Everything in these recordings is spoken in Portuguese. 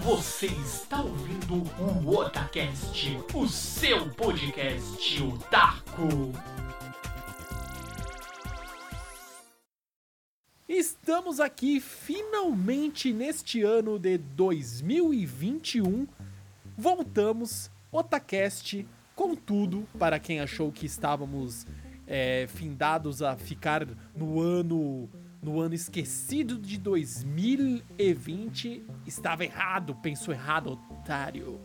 Você está ouvindo o Otacast, o seu podcast otaku. Estamos aqui finalmente neste ano de 2021. Voltamos, Otacast, com tudo para quem achou que estávamos é, findados a ficar no ano no ano esquecido de 2020 estava errado, pensou errado, otário.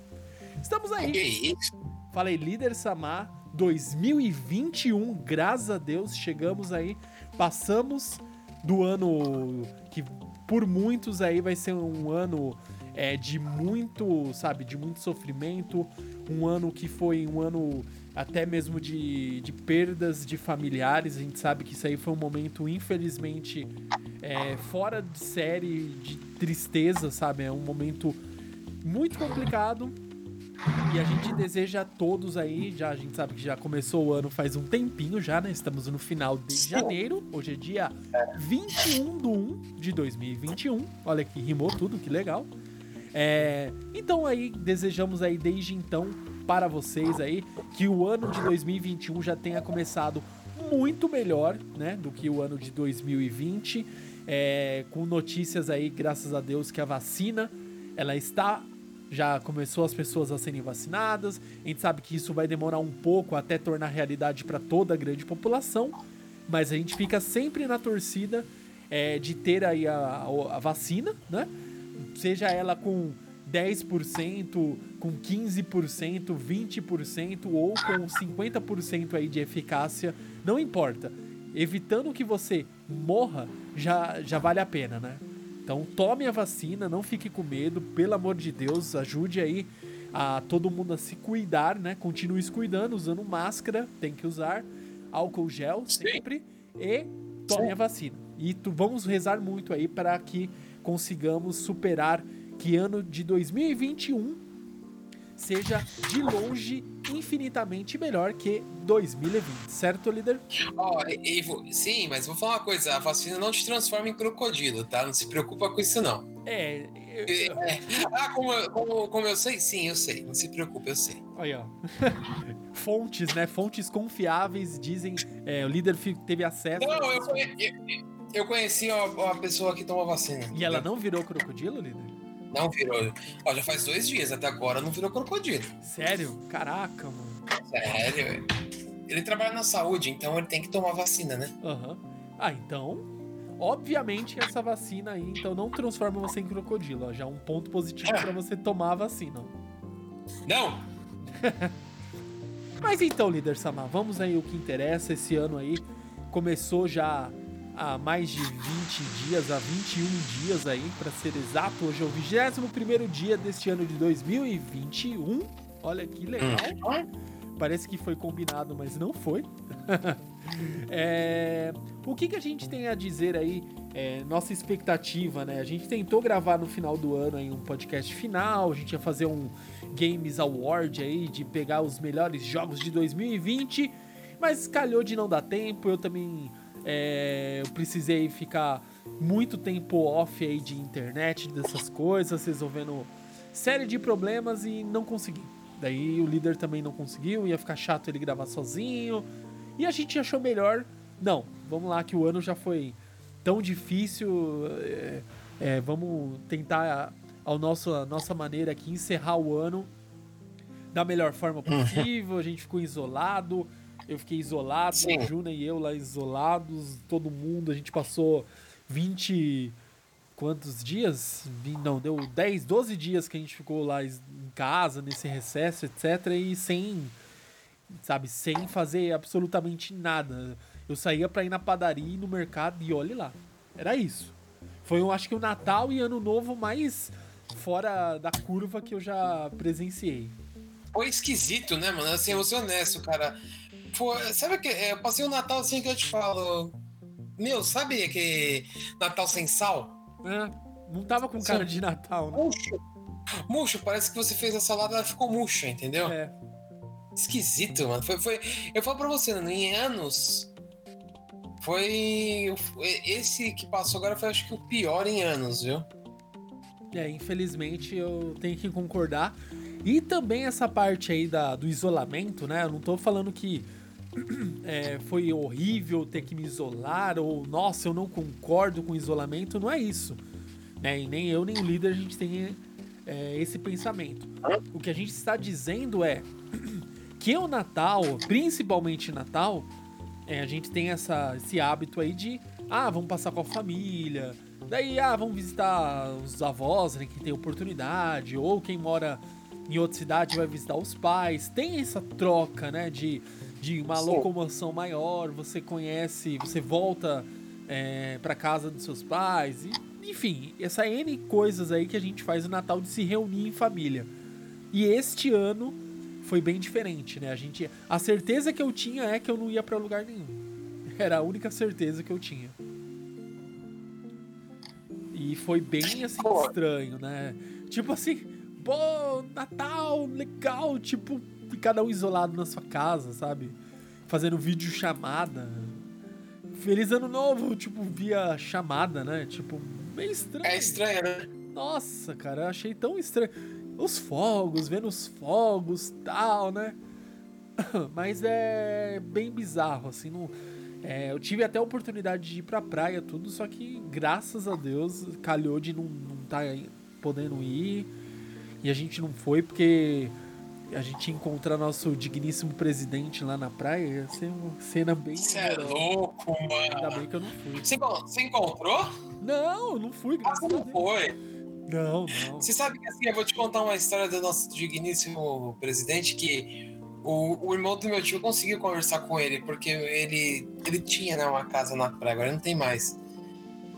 Estamos aí. Que isso? Falei, líder Samar 2021, graças a Deus, chegamos aí, passamos do ano que por muitos aí vai ser um ano é, de muito, sabe, de muito sofrimento, um ano que foi um ano até mesmo de, de perdas de familiares. A gente sabe que isso aí foi um momento, infelizmente, é, fora de série, de tristeza, sabe? É um momento muito complicado. E a gente deseja a todos aí, já a gente sabe que já começou o ano faz um tempinho já, né? Estamos no final de janeiro. Hoje é dia 21 de 1 de 2021. Olha que rimou tudo, que legal. É, então aí desejamos aí desde então para vocês aí que o ano de 2021 já tenha começado muito melhor, né, do que o ano de 2020, é, com notícias aí, graças a Deus, que a vacina ela está já começou as pessoas a serem vacinadas. A gente sabe que isso vai demorar um pouco até tornar realidade para toda a grande população, mas a gente fica sempre na torcida é, de ter aí a, a, a vacina, né? Seja ela com 10%, com 15%, 20% ou com 50% aí de eficácia, não importa. Evitando que você morra, já, já vale a pena, né? Então tome a vacina, não fique com medo, pelo amor de Deus, ajude aí a todo mundo a se cuidar, né? Continue se cuidando, usando máscara, tem que usar, álcool gel sempre e tome a vacina. E tu, vamos rezar muito aí para que consigamos superar que ano de 2021 seja de longe infinitamente melhor que 2020, certo, líder? Ó, sim, mas vou falar uma coisa: a vacina não te transforma em crocodilo, tá? Não se preocupa com isso, não. É. eu- É. Ah, como, eu- como, como eu sei? Sim, eu sei. Não se preocupe, eu sei. Aí, ó. Fontes, né? Fontes confiáveis dizem. é, o líder teve acesso. Não, eu, eu, eu conheci uma, uma pessoa que tomou vacina. E ela não virou crocodilo, líder? Não virou. Ó, já faz dois dias, até agora não virou crocodilo. Sério? Caraca, mano. Sério, velho. Ele trabalha na saúde, então ele tem que tomar vacina, né? Aham. Ah, então. Obviamente essa vacina aí, então não transforma você em crocodilo. Ó, já é um ponto positivo pra você tomar a vacina. Não! Mas então, líder Samar, vamos aí o que interessa. Esse ano aí começou já há mais de 20 dias, há 21 dias aí, pra ser exato. Hoje é o 21 dia deste ano de 2021. Olha que legal. Parece que foi combinado, mas não foi. É, O que, que a gente tem a dizer aí? é, nossa expectativa, né? A gente tentou gravar no final do ano aí um podcast final, a gente ia fazer um Games Award aí, de pegar os melhores jogos de 2020, mas calhou de não dar tempo, eu também é, eu precisei ficar muito tempo off aí de internet, dessas coisas, resolvendo série de problemas e não consegui. Daí o líder também não conseguiu, ia ficar chato ele gravar sozinho. E a gente achou melhor. Não, vamos lá que o ano já foi tão difícil. é, é, vamos tentar ao nosso, a nossa maneira aqui encerrar o ano da melhor forma possível. A gente ficou isolado. Eu fiquei isolado, Sim. a Juna e eu lá isolados, todo mundo. A gente passou 20 quantos dias? Não, deu 10, 12 dias que a gente ficou lá em casa, nesse recesso, etc. E sem, sabe, sem fazer absolutamente nada. Eu saía pra ir na padaria e no mercado e olhe lá. Era isso. Foi, eu acho que o Natal e Ano Novo mais fora da curva que eu já presenciei. Foi esquisito, né, mano? Assim, eu vou ser honesto, cara. Foi, sabe que eu passei o Natal assim que eu te falo. Meu, sabe que Natal sem sal? É, não tava com cara de Natal, né? Murcho. Murcho, parece que você fez a salada ela ficou murcha, entendeu? É. Esquisito, mano. Foi, foi, eu falo pra você, né, em anos. Foi. foi- Esse que passou agora foi acho que o pior em anos, viu? É, infelizmente eu tenho que concordar. E também essa parte aí da, do isolamento, né? Eu não tô falando que é, foi horrível ter que me isolar, ou nossa, eu não concordo com isolamento, não é isso. Né? E nem eu, nem o líder, a gente tem é, esse pensamento. O que a gente está dizendo é que o Natal, principalmente Natal, é, a gente tem essa, esse hábito aí de, ah, vamos passar com a família, daí, ah, vamos visitar os avós, né, que tem oportunidade, ou quem mora em outra cidade vai visitar os pais. Tem essa troca, né, de, de uma locomoção maior, você conhece, você volta é, para casa dos seus pais, e, enfim, essa N coisas aí que a gente faz no Natal de se reunir em família. E este ano foi bem diferente, né? A gente, a certeza que eu tinha é que eu não ia para lugar nenhum. Era a única certeza que eu tinha. E foi bem assim estranho, né? Tipo assim, pô, Natal, legal, tipo, cada um isolado na sua casa, sabe? Fazendo vídeo chamada. Feliz ano novo, tipo, via chamada, né? Tipo, bem estranho. É estranho, né? Nossa, cara, eu achei tão estranho os fogos, vendo os fogos tal, né? Mas é bem bizarro, assim, não. É, eu tive até a oportunidade de ir pra praia, tudo, só que graças a Deus calhou de não, não tá podendo ir. E a gente não foi porque a gente encontrar nosso digníssimo presidente lá na praia ia ser uma cena bem. Você é louco, mano. Ainda bem que eu não fui. Você, você encontrou? Não, não fui. Ah, você não foi? Não, não. Você sabe que assim, eu vou te contar uma história do nosso digníssimo presidente que o, o irmão do meu tio conseguiu conversar com ele, porque ele, ele tinha né, uma casa na praia, agora não tem mais.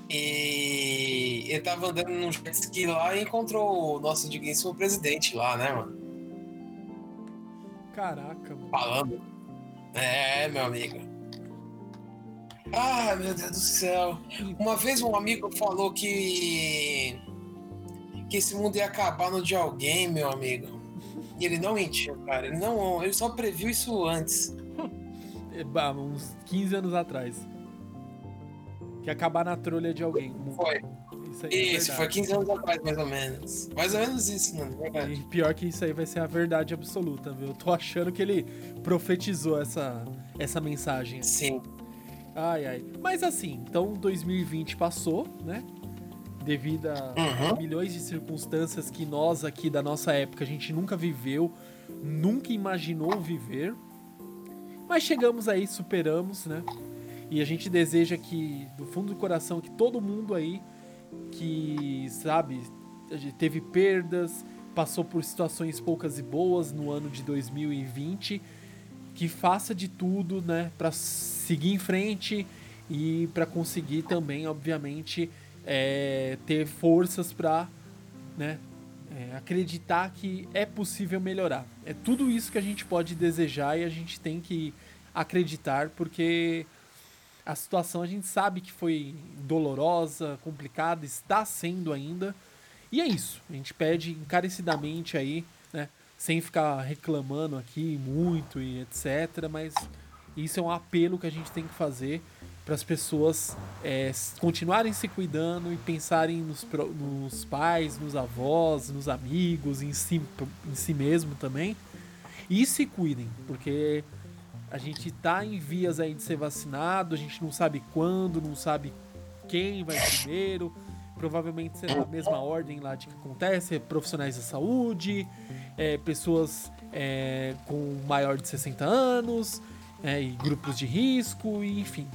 E ele tava andando num jet ski lá e encontrou o nosso digníssimo presidente lá, né, mano? Caraca, mano. Falando. É, meu amigo. Ah, meu Deus do céu. Uma vez um amigo falou que que esse mundo ia acabar no de alguém, meu amigo. E ele não mentiu, cara. Ele não, ele só previu isso antes. É, uns 15 anos atrás. Que ia acabar na trolha de alguém. Foi. Isso, aí é isso é foi 15 anos atrás, mais ou menos. Mais ou menos isso, mano. Verdade. E pior que isso aí vai ser a verdade absoluta, viu? Eu tô achando que ele profetizou essa, essa mensagem. Sim. Ai, ai. Mas assim, então 2020 passou, né? devido a uhum. milhões de circunstâncias que nós aqui da nossa época a gente nunca viveu, nunca imaginou viver. Mas chegamos aí, superamos, né? E a gente deseja que, do fundo do coração, que todo mundo aí que, sabe, teve perdas, passou por situações poucas e boas no ano de 2020, que faça de tudo, né, para seguir em frente e para conseguir também, obviamente, é, ter forças para né, é, acreditar que é possível melhorar. É tudo isso que a gente pode desejar e a gente tem que acreditar, porque a situação a gente sabe que foi dolorosa, complicada, está sendo ainda. E é isso. A gente pede encarecidamente aí, né? Sem ficar reclamando aqui muito e etc. Mas isso é um apelo que a gente tem que fazer para as pessoas é, continuarem se cuidando e pensarem nos, nos pais, nos avós, nos amigos, em si, em si mesmo também. E se cuidem, porque a gente tá em vias aí de ser vacinado, a gente não sabe quando, não sabe quem vai primeiro. Provavelmente será a mesma ordem lá de que acontece, profissionais da saúde, é, pessoas é, com maior de 60 anos, é, e grupos de risco, enfim.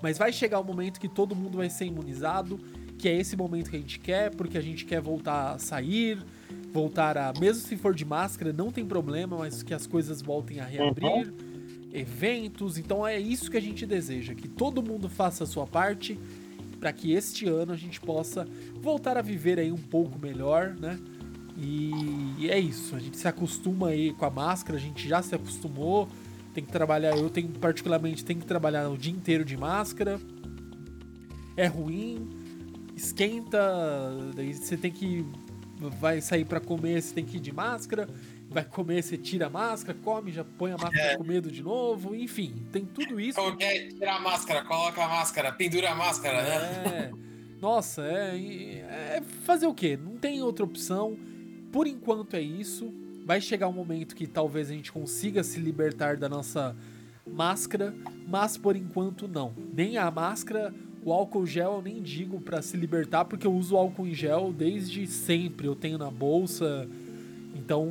Mas vai chegar o momento que todo mundo vai ser imunizado, que é esse momento que a gente quer, porque a gente quer voltar a sair, voltar a. Mesmo se for de máscara, não tem problema, mas que as coisas voltem a reabrir. Eventos, então é isso que a gente deseja, que todo mundo faça a sua parte para que este ano a gente possa voltar a viver aí um pouco melhor, né? E é isso, a gente se acostuma aí com a máscara, a gente já se acostumou, tem que trabalhar, eu tenho particularmente tenho que trabalhar o dia inteiro de máscara. É ruim, esquenta, daí você tem que vai sair para comer, você tem que ir de máscara, vai comer, você tira a máscara, come, já põe a máscara é. com medo de novo, enfim, tem tudo isso. Como que é tirar a máscara, coloca a máscara, pendura a máscara, né? É. Nossa, é, é fazer o quê? Não tem outra opção. Por enquanto é isso. Vai chegar um momento que talvez a gente consiga se libertar da nossa máscara, mas por enquanto não. Nem a máscara, o álcool gel eu nem digo para se libertar, porque eu uso álcool em gel desde sempre. Eu tenho na bolsa. Então,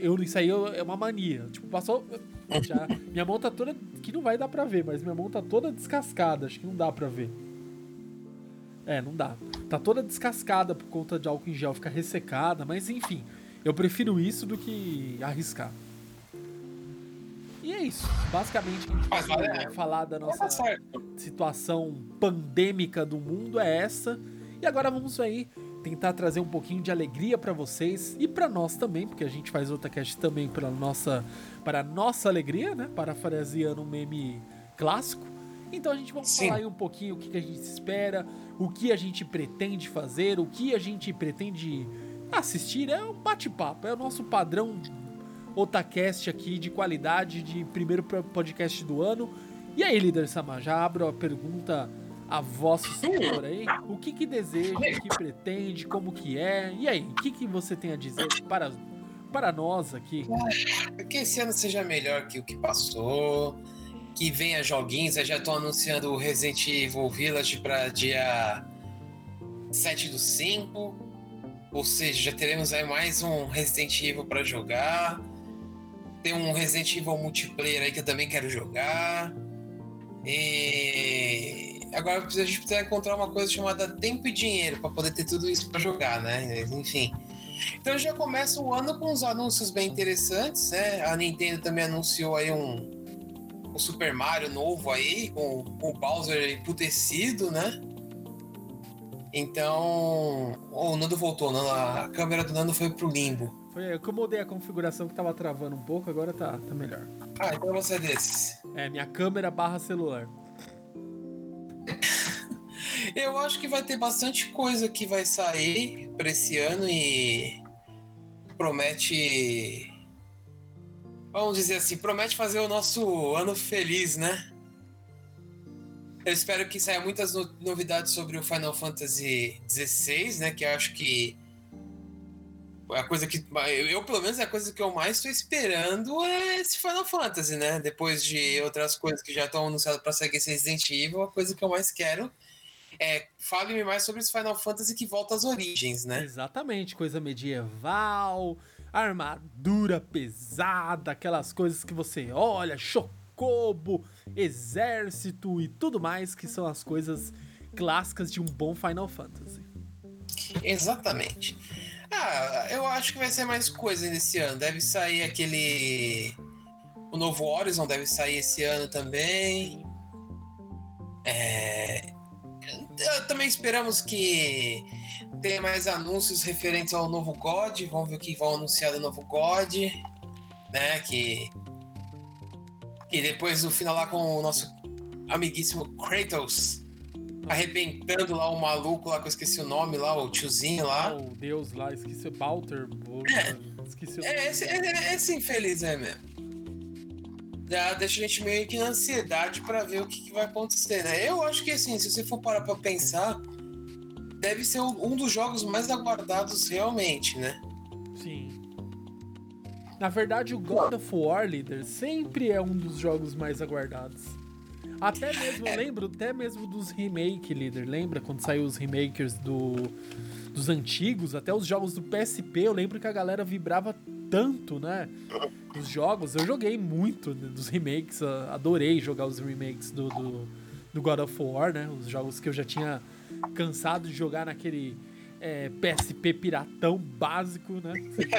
eu, isso aí é uma mania. Tipo, passou. Já, minha mão tá toda. Que não vai dar pra ver, mas minha mão tá toda descascada. Acho que não dá pra ver. É, não dá. Tá toda descascada por conta de álcool em gel, fica ressecada, mas enfim. Eu prefiro isso do que arriscar. E é isso. Basicamente, a gente vai é, falar da nossa situação pandêmica do mundo é essa. E agora vamos aí tentar trazer um pouquinho de alegria para vocês e para nós também, porque a gente faz outra cast também para nossa para nossa alegria, né? Parafraseando um meme clássico. Então a gente vai falar aí um pouquinho o que, que a gente espera, o que a gente pretende fazer, o que a gente pretende assistir. É um bate-papo, é o nosso padrão Otacast aqui de qualidade de primeiro podcast do ano. E aí, líder Sama, já abro a pergunta a vosso senhor aí. O que que deseja, o que pretende, como que é? E aí, o que que você tem a dizer para, para nós aqui? Que esse ano seja melhor que o que passou que venha joguinhos. Eu já estou anunciando o Resident Evil Village para dia 7 do 5. Ou seja, já teremos aí mais um Resident Evil para jogar. Tem um Resident Evil multiplayer aí que eu também quero jogar. E agora a gente precisa encontrar uma coisa chamada tempo e dinheiro para poder ter tudo isso para jogar, né? Enfim. Então já começa o ano com uns anúncios bem interessantes, né? A Nintendo também anunciou aí um, o Super Mario novo aí, com, com o Bowser emputecido, né? Então. Oh, o Nando voltou, não, a câmera do Nando foi pro limbo. Foi eu que mudei a configuração que tava travando um pouco, agora tá, tá melhor. Ah, então você é desses. É, minha câmera barra celular. Eu acho que vai ter bastante coisa que vai sair pra esse ano e promete vamos dizer assim, promete fazer o nosso ano feliz, né? Eu espero que saia muitas novidades sobre o Final Fantasy XVI, né? Que acho que a coisa que eu pelo menos a coisa que eu mais estou esperando é esse Final Fantasy, né? Depois de outras coisas que já estão anunciadas para sair esse Resident Evil, a coisa que eu mais quero é fale-me mais sobre esse Final Fantasy que volta às origens, né? Exatamente, coisa medieval, armadura pesada, aquelas coisas que você olha, chocobo, exército e tudo mais, que são as coisas clássicas de um bom Final Fantasy. Exatamente. Ah, eu acho que vai ser mais coisa nesse ano. Deve sair aquele. O novo Horizon deve sair esse ano também. É... Também esperamos que tem mais anúncios referentes ao novo God. Vamos ver o que vão anunciar do novo God. Né? Que. E depois no final lá com o nosso amiguíssimo Kratos. Arrebentando lá o maluco lá, que eu esqueci o nome lá, o tiozinho lá. Ah, o deus lá, esqueci o Balter. É, esqueci o é, esse, é, esse infeliz é mesmo. Já deixa a gente meio que na ansiedade para ver o que, que, vai acontecer, né? Eu acho que assim, se você for parar pra pensar, deve ser um dos jogos mais aguardados realmente, né? Sim. Na verdade, o God of War Leader sempre é um dos jogos mais aguardados. Até mesmo, é. lembro até mesmo dos remake, líder. Lembra quando saiu os remakers do, dos antigos, até os jogos do PSP, eu lembro que a galera vibrava tanto, né? Os jogos. Eu joguei muito dos remakes, adorei jogar os remakes do, do, do God of War, né? Os jogos que eu já tinha cansado de jogar naquele é, PSP piratão básico, né?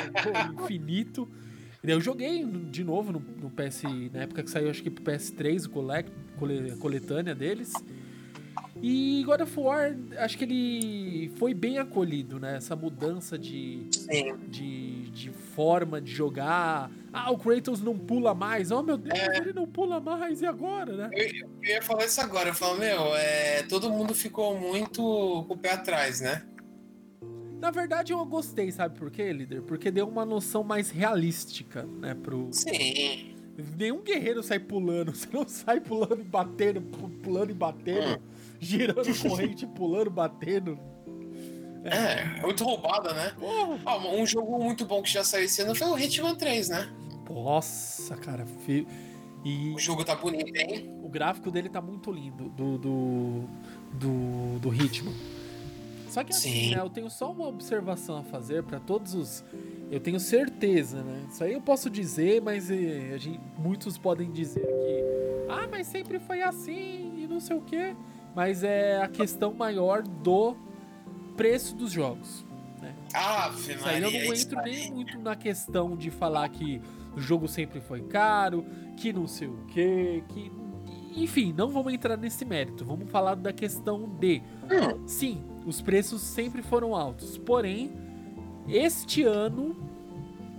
infinito. E eu joguei de novo no, no, PS, na época que saiu, acho que pro PS3, o collect, coletânea deles. E God of War, acho que ele foi bem acolhido, né? Essa mudança de, de, de, forma de jogar. Ah, o Kratos não pula mais. Oh, meu Deus, é... ele não pula mais. E agora, né? Eu, eu, ia falar isso agora. Eu falo, meu, é, todo mundo ficou muito com o pé atrás, né? Na verdade, eu gostei, sabe por quê, líder? Porque deu uma noção mais realística, né? Pro... Sim. Nenhum guerreiro sai pulando. Você não sai pulando e batendo, pulando e batendo. Hum girando corrente, pulando, batendo. É, é muito roubada, né? Ó, um jogo muito bom que já saiu esse ano foi o Hitman 3, né? Nossa, cara. fe- E O jogo tá bonito, hein? o gráfico dele tá muito lindo, do, do, do, do Hitman. Só que assim, Sim. né, eu tenho só uma observação a fazer pra todos os... Eu tenho certeza, né? Isso aí eu posso dizer, mas eh, a gente- muitos podem dizer que... Ah, mas sempre foi assim e não sei o quê. Mas é a questão maior do preço dos jogos. Ah, Isso aí eu não entro nem muito na questão de falar que o jogo sempre foi caro, que não sei o quê, que. Enfim, não vamos entrar nesse mérito. Vamos falar da questão de. Hum, Sim, os preços sempre foram altos. Porém, este ano.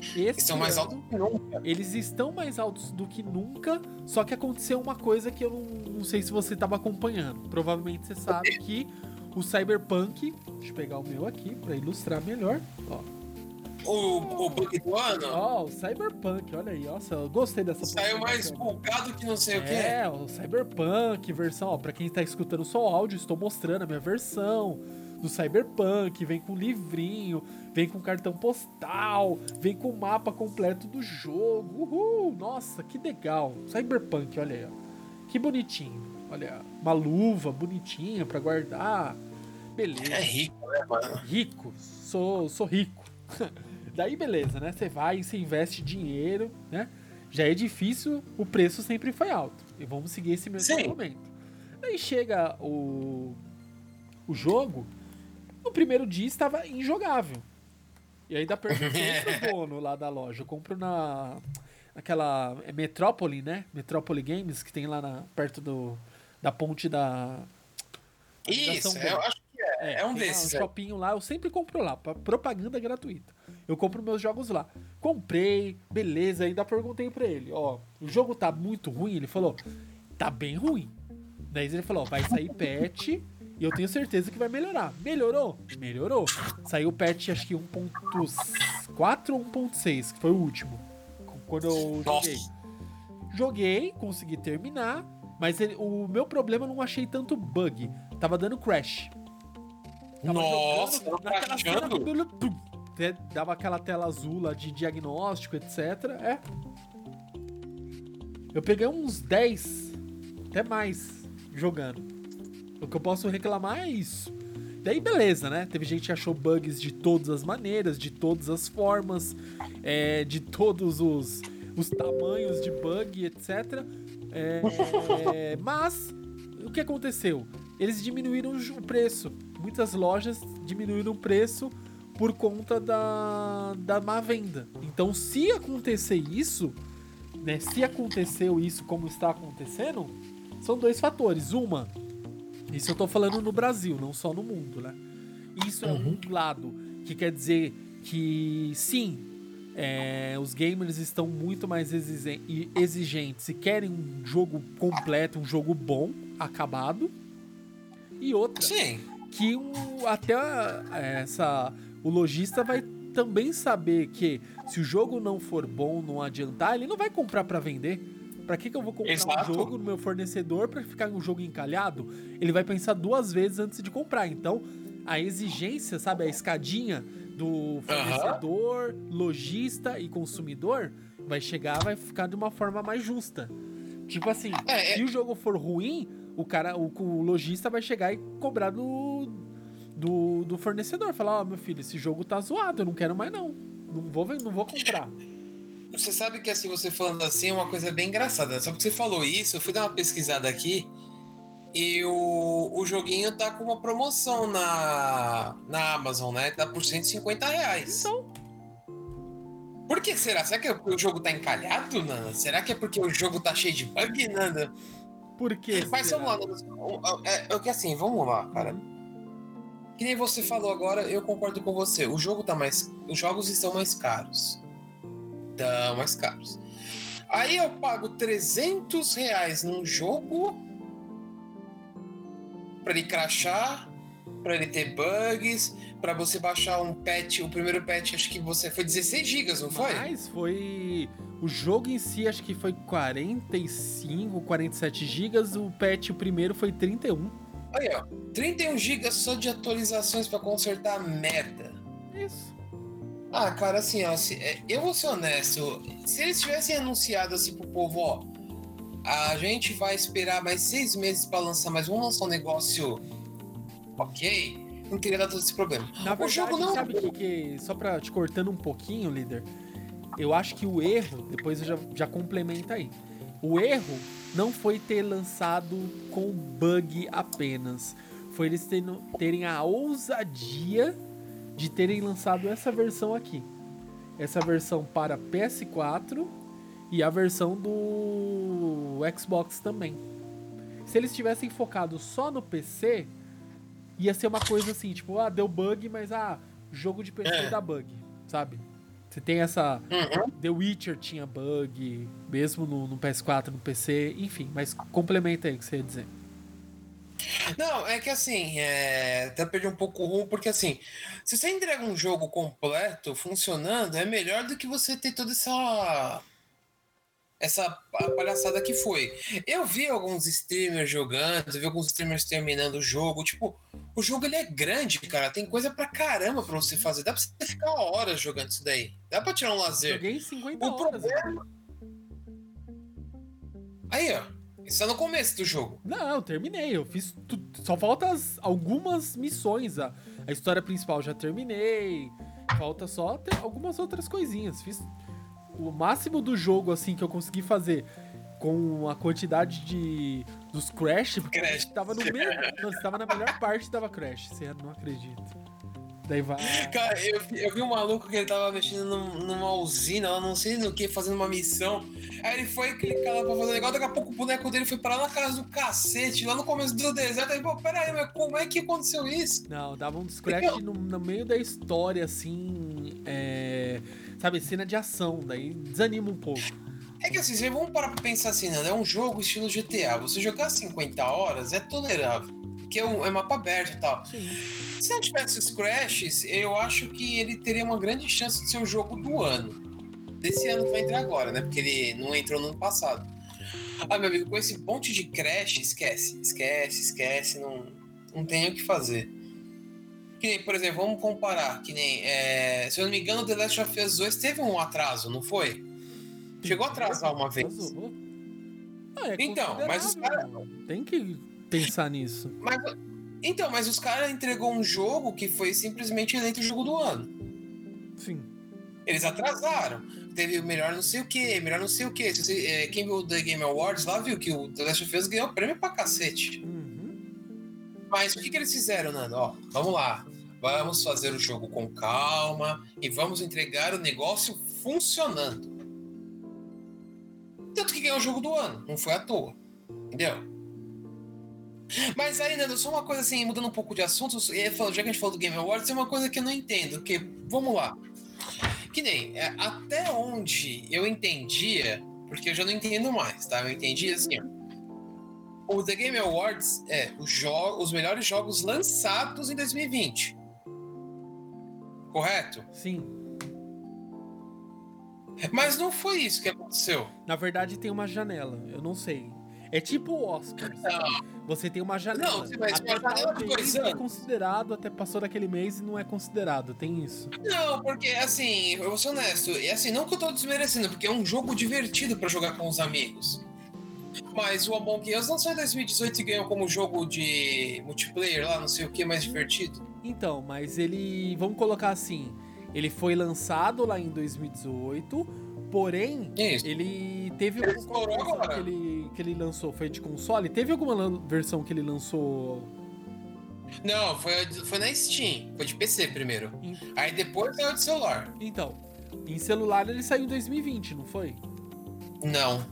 Este estão mais altos que nunca. Eles estão mais altos do que nunca. Só que aconteceu uma coisa que eu não, não sei se você estava acompanhando. Provavelmente você sabe que o Cyberpunk. Deixa eu pegar o meu aqui para ilustrar melhor. Ó. O, o bug do ano Ó, o Cyberpunk, olha aí, nossa, eu gostei dessa saiu mais bugado que não sei o que. É, o Cyberpunk, versão, ó, pra quem tá escutando só o áudio, estou mostrando a minha versão do Cyberpunk, vem com livrinho, vem com cartão postal, vem com o mapa completo do jogo. Uhul, nossa, que legal. Cyberpunk, olha aí, ó. Que bonitinho. Olha, uma luva bonitinha pra guardar. Beleza É rico, né, mano? rico, sou, sou rico. Daí beleza, né? Você vai e você investe dinheiro, né? Já é difícil, o preço sempre foi alto. E vamos seguir esse mesmo Sim. argumento. Aí chega o, o jogo, no primeiro dia estava injogável. E aí dá perguntei pro dono lá da loja. Eu compro na. Naquela. É Metrópole, né? Metrópole Games, que tem lá na, perto do, da ponte da. Isso, Ligação eu acho que é. É, um tem lá desses. Um é. lá, eu sempre compro lá, pra- propaganda gratuita. Eu compro meus jogos lá. Comprei, beleza, ainda perguntei pra ele, ó, o jogo tá muito ruim? Ele falou, tá bem ruim. Daí ele falou, ó, vai sair patch e eu tenho certeza que vai melhorar. Melhorou? Melhorou. Saiu o patch, acho que 1.4 ou 1.6, que foi o último. Quando eu joguei. Joguei, consegui terminar, mas ele- o meu problema eu não achei tanto bug. Tava dando crash. Tava Nossa, jogando naquela cena pum, Dava aquela tela azul lá de diagnóstico, etc. É. Eu peguei uns 10, até mais, jogando. O que eu posso reclamar é isso. Daí beleza, né? Teve gente que achou bugs de todas as maneiras, de todas as formas, é, de todos os, os tamanhos de bug, etc. É, mas o que aconteceu? Eles diminuíram o preço. Muitas lojas diminuíram o preço por conta da, da má venda. Então, se acontecer isso, né? Se aconteceu isso como está acontecendo, são dois fatores. Uma, isso eu tô falando no Brasil, não só no mundo, né? Isso é um lado que quer dizer que sim, é, os gamers estão muito mais exige- e- exigentes e querem um jogo completo, um jogo bom, acabado. E outra, Sim. que o, até a- essa o lojista vai também saber que se o jogo não for bom, não adiantar, ele não vai comprar pra vender. Pra que, que eu vou comprar Exato. um jogo no meu fornecedor pra ficar um jogo encalhado? Ele vai pensar duas vezes antes de comprar. Então, a exigência, sabe, a escadinha do fornecedor, lojista e consumidor vai chegar, vai ficar de uma forma mais justa. Tipo assim, É, é- se o jogo for ruim, o cara, o, o lojista vai chegar e cobrar do, do, do fornecedor. Falar, ó, meu filho, esse jogo tá zoado, eu não quero mais não. Não vou, não vou comprar. Você sabe que assim, você falando assim é uma coisa bem engraçada. Só que você falou isso, eu fui dar uma pesquisada aqui e o, o joguinho tá com uma promoção na, na Amazon, né? Tá por 150 reais. Então, Por que será? Será que é o jogo tá encalhado, Nanda? Será que é porque o jogo tá cheio de bug, Nanda? por que? Mas será? vamos lá. É, é que assim, vamos lá, cara. Que nem você falou agora, eu concordo com você. O jogo tá mais. Os jogos estão mais caros. Estão mais caros. Aí eu pago 300 reais num jogo pra ele crachar, pra ele ter bugs, pra você baixar um patch. O primeiro patch, acho que você foi 16 gigas, não foi? Mas foi. O jogo em si, acho que foi 45, 47 gigas. O patch, o primeiro, foi 31. Aí, ó. 31 GB só de atualizações pra consertar a merda. Isso. Ah, cara, assim, ó, se- é, eu vou ser honesto. Se eles tivessem anunciado assim pro povo, ó, a gente vai esperar mais seis meses pra lançar, mas vamos lançar um negócio ok, não teria dado todo esse problema. Na o verdade, jogo não. sabe que, que- Só pra te cortando um pouquinho, líder, eu acho que o erro, depois eu já, já complementa aí. O erro não foi ter lançado com bug apenas. Foi eles terem a ousadia de terem lançado essa versão aqui. Essa versão para PS4 e a versão do Xbox também. Se eles tivessem focado só no PC, ia ser uma coisa assim, tipo, ah, deu bug, mas ah, jogo de PC É. dá bug, sabe? Você tem essa. Uhum. The Witcher tinha bug, mesmo no, no PS4, no PC, enfim, mas complementa aí o que você ia dizer. Não, é que assim, é... até perdi um pouco o rumo, porque assim, se você entrega um jogo completo, funcionando, é melhor do que você ter toda essa. Essa pa- palhaçada que foi. Eu vi alguns streamers jogando, vi alguns streamers terminando o jogo. Tipo, o jogo ele é grande, cara. Tem coisa pra caramba pra você fazer. Dá pra você ficar horas jogando isso daí. Dá pra tirar um lazer. Joguei 50 O horas. problema- Aí, ó. Isso é no começo do jogo. Não, eu terminei. Eu fiz. tu- Só falta as- algumas missões. A, a história principal já terminei. Falta só ter algumas outras coisinhas. Fiz o máximo do jogo assim que eu consegui fazer com a quantidade de dos crash, porque Crash. tava no meio, não, você tava na melhor parte tava crash, você não acredita. Daí vai Cara, eu, vi- eu vi um maluco que ele tava mexendo num- numa usina, lá não sei no que, fazendo uma missão. Aí ele foi clicar lá pra fazer o negócio, daqui a pouco o boneco dele foi parar na casa do cacete, lá no começo do deserto. Aí, pô, peraí, mas como é que aconteceu isso? Não, dava um crash no, no meio da história, assim. É, sabe, cena de ação, daí desanima um pouco. É que assim, vão parar pra pensar assim, né? É um jogo estilo GTA. Você jogar 50 horas é tolerável. Porque é, um, é mapa aberto e tal. Sim. Se não tivesse os crashes, eu acho que ele teria uma grande chance de ser o jogo do ano. Desse ano que vai entrar agora, né? Porque ele não entrou no ano passado. Ah, meu amigo, com esse monte de crash, esquece. Esquece, esquece. Não, não tem o que fazer. Que nem, por exemplo, vamos comparar. Que nem, é, se eu não me engano, The Last of Us 2 teve um atraso, não foi? Chegou a atrasar uma vez. Ah, é Então, mas os considerável. Tem que pensar nisso. Mas, então, mas os caras entregou um jogo que foi simplesmente eleito o jogo do ano. Sim. Eles atrasaram. Teve o melhor não sei o que, melhor não sei o que. Quem viu o The Game Awards lá viu que o The Last of Us ganhou prêmio pra cacete. Uhum. Mas o que, que eles fizeram, Nando? Ó, vamos lá. Vamos fazer o jogo com calma e vamos entregar o negócio funcionando. Tanto que ganhou o jogo do ano, não foi à toa. Entendeu? Mas aí, Nando, só uma coisa assim, mudando um pouco de assunto, já que a gente falou do Game Awards, é uma coisa que eu não entendo. Que, vamos lá. Que nem, é, até onde eu entendia, porque eu já não entendo mais, tá? Eu entendi assim. O The Game Awards é os melhores jogos lançados em 2020. Correto? Sim. Mas não foi isso que aconteceu. Na verdade, tem uma janela. Eu não sei. É tipo o Oscar. Você tem uma janela. Não, uma janela tal de mês é anos. considerado, até passou daquele mês e não é considerado. Tem isso. Não, porque assim, eu vou ser honesto, e assim, não que eu tô desmerecendo, porque é um jogo divertido pra jogar com os amigos. Mas o Among Us lançou em 2018 e ganhou como jogo de multiplayer lá, não sei o que, mais divertido. Então, mas ele. Vamos colocar assim. Ele foi lançado lá em 2018, porém, ele teve Ele alguma versão que ele, que ele lançou. Foi de console? Teve alguma versão que ele lançou. Não, foi, foi na Steam, foi de PC primeiro. Aí depois saiu de celular. Então, em celular ele saiu em 2020, não foi? Não,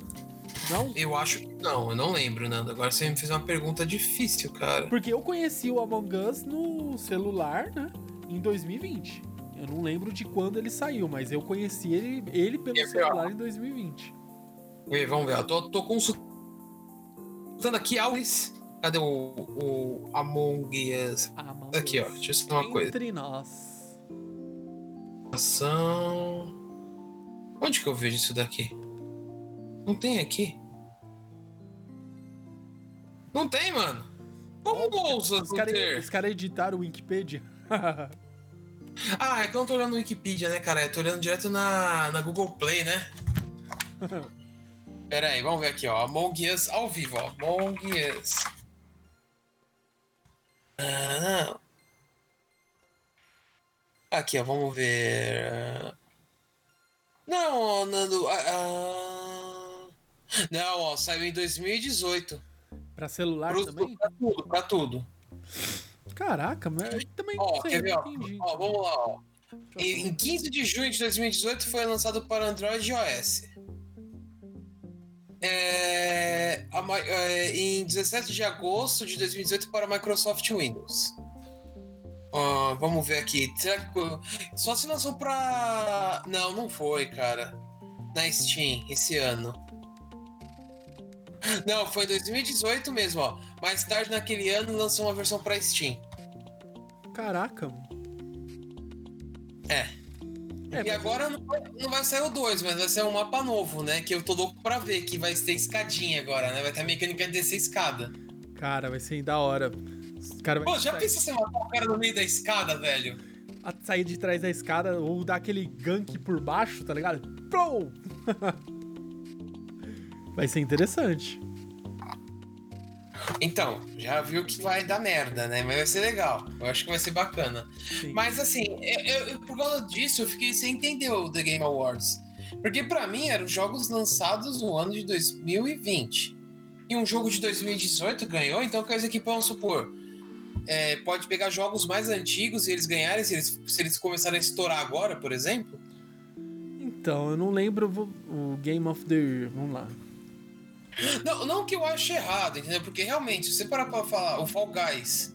Não? eu acho que não, eu não lembro, Nando. Agora você me fez uma pergunta difícil, cara. Porque eu conheci o Among Us no celular, né? Em 2020. Eu não lembro de quando ele saiu, mas eu conheci ele, ele pelo É, celular em 2020. Vê, Vamos ver, eu tô, tô consultando aqui Alice. Cadê o, o Among Us? Among Aqui, ó, deixa eu explicar uma coisa. Entre nós. Ação. Onde que eu vejo isso daqui? Não tem aqui. Não tem, mano. Como ousa Os caras cara editaram o Wikipedia. Ah, é que eu não tô olhando no Wikipedia, né, cara? Eu tô olhando direto na, na Google Play, né? Pera aí, vamos ver aqui, ó. Among Us ao vivo, ó. Among Us. Ah, não. Aqui, ó, vamos ver. Não, Nando. ah, ah. Não, ó, saiu em 2018. pra celular Pro- também? Pra tudo, pra tudo. Caraca, mas também Ó, sei, quer ver, ó? Ó, vamos lá, ó. Em em 15 de junho de 2018 foi lançado para Android e iOS. É, a é, em 17 de agosto de 2018 para Microsoft Windows. Ah, vamos ver aqui. Só se lançou para. Não, não foi, cara. Na Steam esse ano. Não, foi em 2018 mesmo, ó. Mais tarde naquele ano lançou uma versão para Steam. Caraca. mano. É. É, e mas- agora não vai, não vai sair o 2, mas vai sair um mapa novo, né? Que eu tô louco pra ver, que vai ter escadinha agora, né? Vai ter a mecânica de descer escada. Cara, vai ser da hora. Os caras Pô, já sair, pensou você matar o cara no meio da escada, velho? a- sair de trás da escada ou dar aquele gank por baixo, tá ligado? Plou! vai ser interessante. Então, já viu que vai dar merda, né? Mas vai ser legal. Eu acho que vai ser bacana. Sim. Mas assim, eu, eu- por causa disso, eu fiquei sem entender o The Game Awards. Porque pra mim eram jogos lançados no ano de 2020. E um jogo de 2018 ganhou, então quer dizer que, vamos supor, é, pode pegar jogos mais antigos e eles ganharem, se eles, se eles começarem a estourar agora, por exemplo. Então, eu não lembro o o Game of the Year. Vamos lá. Não, não que eu ache errado, entendeu? Porque realmente, se você parar pra falar, o Fall Guys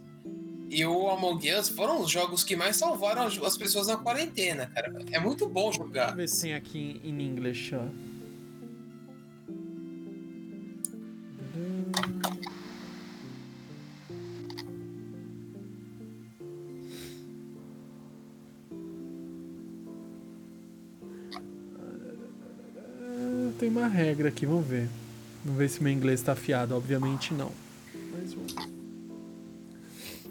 e o Among Us foram os jogos que mais salvaram as as pessoas na quarentena, cara. É muito bom jogar. Vamos ver se tem aqui em inglês, ó. Ah, Tem uma regra aqui, vamos ver. Vamos ver se meu inglês tá afiado. Obviamente não. Mas vamos.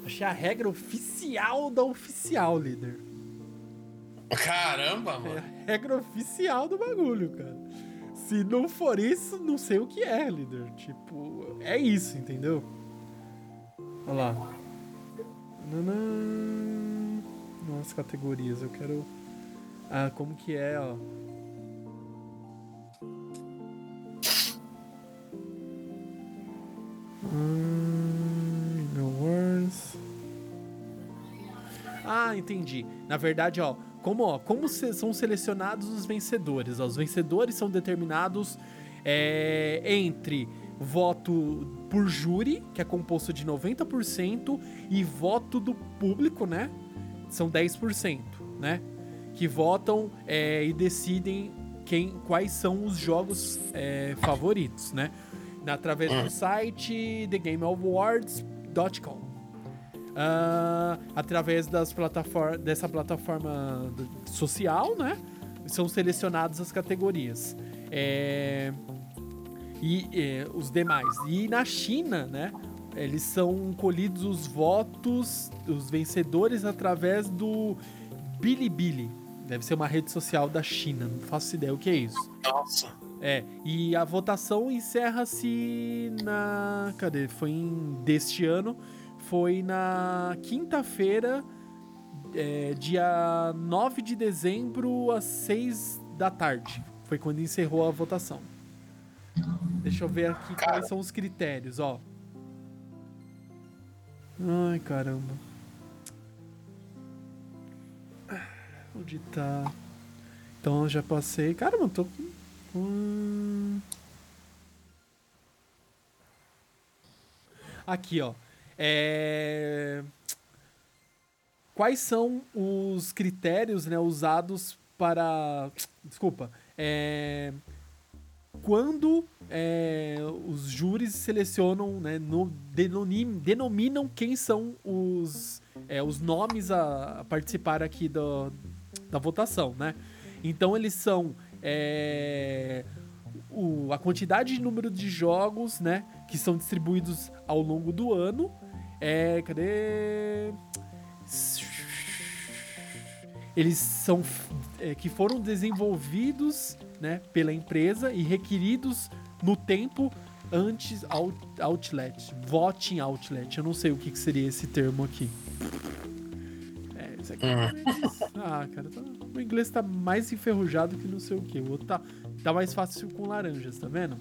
Achei a regra oficial da oficial, líder. Caramba, É mano. a regra oficial do bagulho, cara. Se não for isso, não sei o que é, líder. Tipo, é isso, entendeu? Olha lá. Nanã. Nossa, categorias, eu quero. Ah, como que é, ó. Hum, no words. Ah, entendi. Na verdade, ó, como, ó, como se- são selecionados os vencedores? ó? os vencedores são determinados é, entre voto por júri, que é composto de 90%, e voto do público, né? São 10%, né? Que votam é, e decidem quem, quais são os jogos é, favoritos, né? Através do site thegameawards.com ah, através das plataforma, dessa plataforma social, né? São selecionadas as categorias. É, e é, os demais. E na China, né? Eles são colhidos os votos, os vencedores, através do Bilibili. Deve ser uma rede social da China, não faço ideia o que é isso. Nossa. É, e a votação encerra-se na. Cadê? Foi em, deste ano. Foi na quinta-feira, é, dia 9 de dezembro, às 6 da tarde. Foi quando encerrou a votação. Deixa eu ver aqui Cara. quais são os critérios, ó. Ai, caramba. Onde tá? Então eu já passei. Caramba, eu tô. Hum. Aqui, ó. É... Quais são os critérios né, usados para. Desculpa. É... Quando é, os júris selecionam, né, no- denonim- denominam quem são os, é, os nomes a, a participar aqui do, da votação, né? Então eles são é, o- a quantidade de número de jogos, né, que são distribuídos ao longo do ano, É, cadê? Eles são é, que foram desenvolvidos, né, pela empresa e requeridos no tempo antes out, outlet, voting outlet. Eu não sei o que, que seria esse termo aqui. É, isso aqui. Hum. Ah, cara, tá, o inglês tá mais enferrujado que não sei o que. O outro tá, tá mais fácil com laranjas, tá vendo?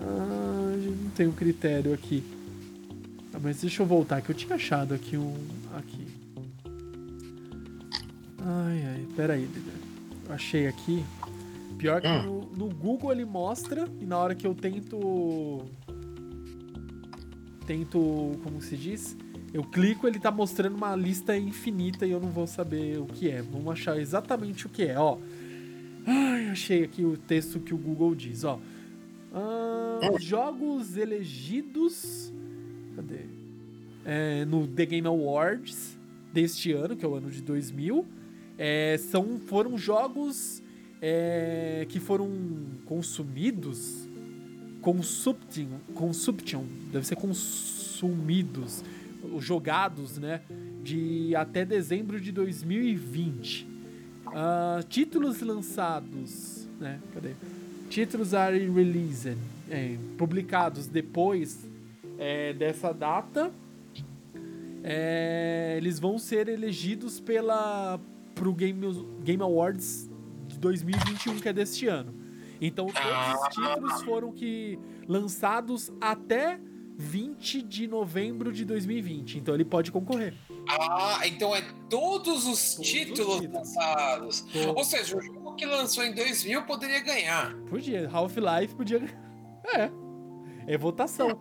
Ah, não tem um critério aqui. Ah, mas deixa eu voltar, que eu tinha achado aqui um. Aqui. Ai, ai, pera aí, Eu achei aqui. Pior que no, no Google ele mostra, e na hora que eu tento. Tento. Como se diz? Eu clico, ele tá mostrando uma lista infinita e eu não vou saber o que é. Vamos achar exatamente o que é, ó. Ai, achei aqui o texto que o Google diz, ó. Ah, jogos elegidos. Cadê? É, no The Game Awards deste ano, que é o ano de 2000. É, são, foram jogos é, que foram consumidos. Consumption, consumption, deve ser consumidos, jogados, né? De até dezembro de 2020. Ah, títulos lançados, né? Cadê? Títulos are released, é, publicados depois é, dessa data. é, eles vão ser elegidos pela pro Game, Game Awards de 2021, que é deste ano. Então todos os títulos foram que lançados até 20 de novembro de 2020. Então ele pode concorrer. Ah, então é todos os Todos os títulos títulos. lançados. Todos. Ou seja, o jogo que lançou em 2000 poderia ganhar. Podia, Half-Life podia. É. É votação.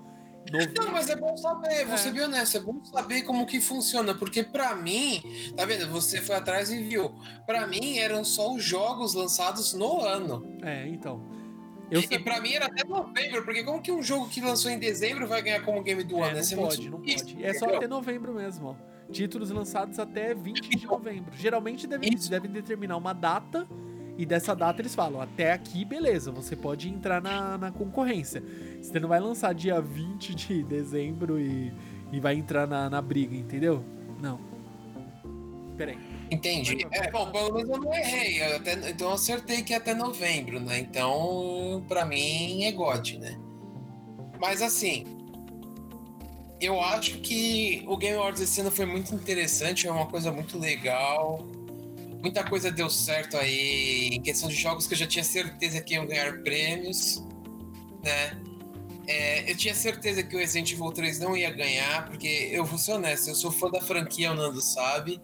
Não, mas é bom saber, vou É. ser bem honesto, é bom saber como que funciona, porque pra mim, tá vendo? Você foi atrás e viu. Pra mim eram só os jogos lançados no ano. É, então. Eu E pra mim era até novembro, porque como que um jogo que lançou em dezembro vai ganhar como game do É, ano? Não é pode, não pode. É só até novembro mesmo, ó. Títulos lançados até 20 de novembro. Geralmente devem, devem determinar uma data e dessa data eles falam, até aqui, beleza, você pode entrar na, na concorrência. Você não vai lançar dia 20 de dezembro e, e vai entrar na, na briga, entendeu? Não. Peraí. Entendi. É, bom, pelo menos eu não errei. eu até- então eu acertei que é até novembro, né? Então, pra mim é God, né? Mas assim, eu acho que o Game Awards esse ano foi muito interessante, é uma coisa muito legal. Muita coisa deu certo aí em questão de jogos que eu já tinha certeza que iam ganhar prêmios, né? É, eu tinha certeza que o Resident Evil 3 não ia ganhar, porque eu vou ser honesto, eu sou fã da franquia, o Nando sabe.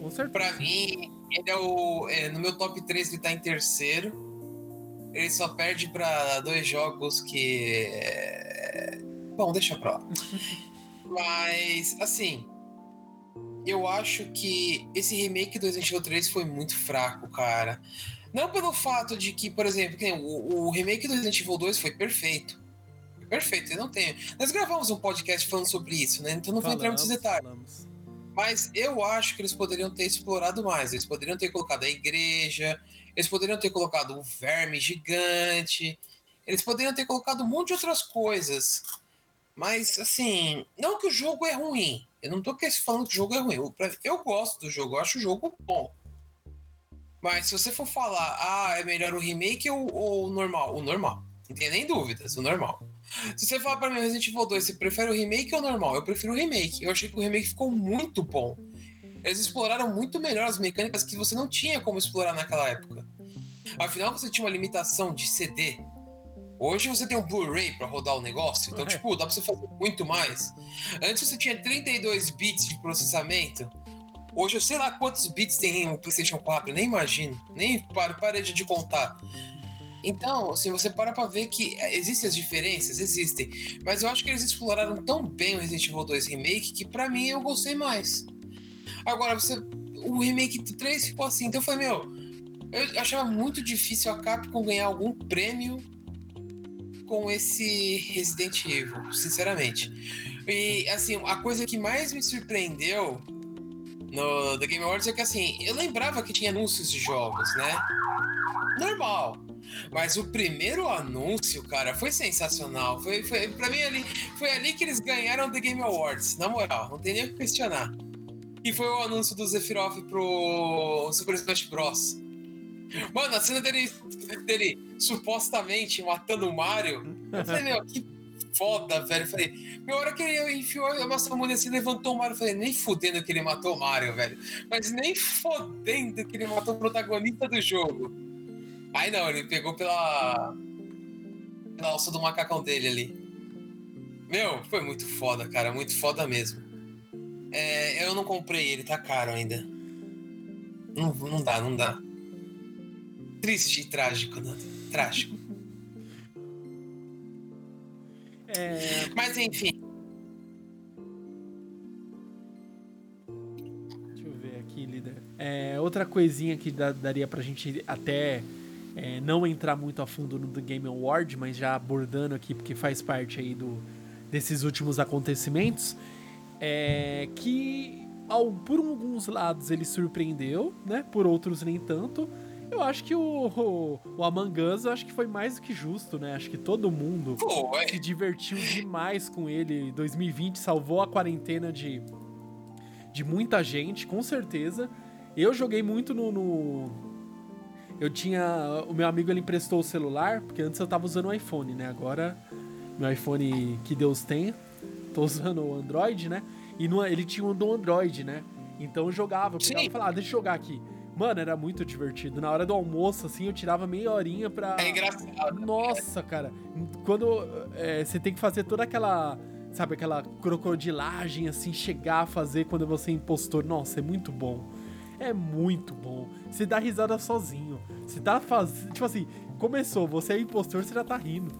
Com certeza. Pra mim, ele é o. é, no meu top 3 ele tá em terceiro. Ele só perde pra dois jogos que. é, Bom, deixa pra lá. Mas, assim. Eu acho que esse remake do Resident Evil 3 foi muito fraco, cara. Não pelo fato de que, por exemplo, que o, o remake do Resident Evil 2 foi perfeito. Foi perfeito, eu não tenho. Nós gravamos um podcast falando sobre isso, né? Então não vou entrar em muitos detalhes. falamos. Mas eu acho que eles poderiam ter explorado mais. Eles poderiam ter colocado a igreja, eles poderiam ter colocado um verme gigante, eles poderiam ter colocado um monte de outras coisas. Mas, assim, não que o jogo é ruim. Eu não tô falando que o jogo é ruim. Eu, eu gosto do jogo, eu acho o jogo bom. Mas se você for falar, ah, é melhor o remake ou, ou o normal? O normal. Não tem nem dúvidas, o normal. Se você falar pra mim Resident Evil 2, você prefere o remake ou o normal? Eu prefiro o remake. Eu achei que o remake ficou muito bom. Eles exploraram muito melhor as mecânicas que você não tinha como explorar naquela época. Afinal, você tinha uma limitação de CD. Hoje você tem um Blu-ray pra rodar o negócio, então, É. tipo, dá pra você fazer muito mais. Antes você tinha 32 bits de processamento. Hoje eu sei lá quantos bits tem no PlayStation 4, eu nem imagino. Nem paro, parei de contar. Então, assim, você para pra ver que existem as diferenças, existem. Mas eu acho que eles exploraram tão bem o Resident Evil 2 Remake que pra mim eu gostei mais. Agora, você. O remake do 3 ficou assim, então falei, meu, eu achava muito difícil a Capcom ganhar algum prêmio com esse Resident Evil, sinceramente. E assim, a coisa que mais me surpreendeu no The Game Awards é que assim, eu lembrava que tinha anúncios de jogos, né? Normal. Mas o primeiro anúncio, cara, foi sensacional. Foi, foi, mim, ali, foi ali que eles ganharam The Game Awards, na moral, não tem nem o que questionar. E foi o anúncio do Sephiroth pro Super Smash Bros. Mano, a cena dele, dele supostamente matando o Mario, eu falei, meu, que foda, velho. Eu falei, meu, hora que ele enfiou a nossa mão assim, levantou o Mario, eu falei, nem fudendo que ele matou o Mario, velho. Mas nem fodendo que ele matou o protagonista do jogo. Aí não, ele pegou pela. pela alça do macacão dele ali. Meu, foi muito foda, cara, muito foda mesmo. É, eu não comprei ele, tá caro ainda. Não, não dá, não dá. Triste e trágico, né? Trágico. É, Mas enfim, Deixa eu ver aqui, líder. É, outra coisinha que daria pra gente até é, não entrar muito a fundo no The Game Award, mas já abordando aqui, porque faz parte aí do, desses últimos acontecimentos, é que ao, por alguns lados ele surpreendeu, né? Por outros nem tanto. Eu acho que o, o, o Among Us acho que foi mais do que justo, né? Acho que todo mundo foi. se divertiu demais com ele. 2020 salvou a quarentena de, de muita gente, com certeza. Eu joguei muito no, no- Eu tinha. O meu amigo ele emprestou o celular, porque antes eu tava usando o iPhone, né? Agora, meu iPhone que Deus tem, tô usando o Android, né? E no- ele tinha um do Android, né? Então eu jogava, eu pegava e falava, ah, deixa eu jogar aqui. Mano, era muito divertido. Na hora do almoço, assim, eu tirava meia horinha pra. É engraçado. Nossa, cara. Quando é, você tem que fazer toda aquela. Sabe, aquela crocodilagem, assim, chegar a fazer quando você é impostor. Nossa, é muito bom. É muito bom. Você dá risada sozinho. Você tá fazendo. Tipo assim, começou, você é impostor, você já tá rindo.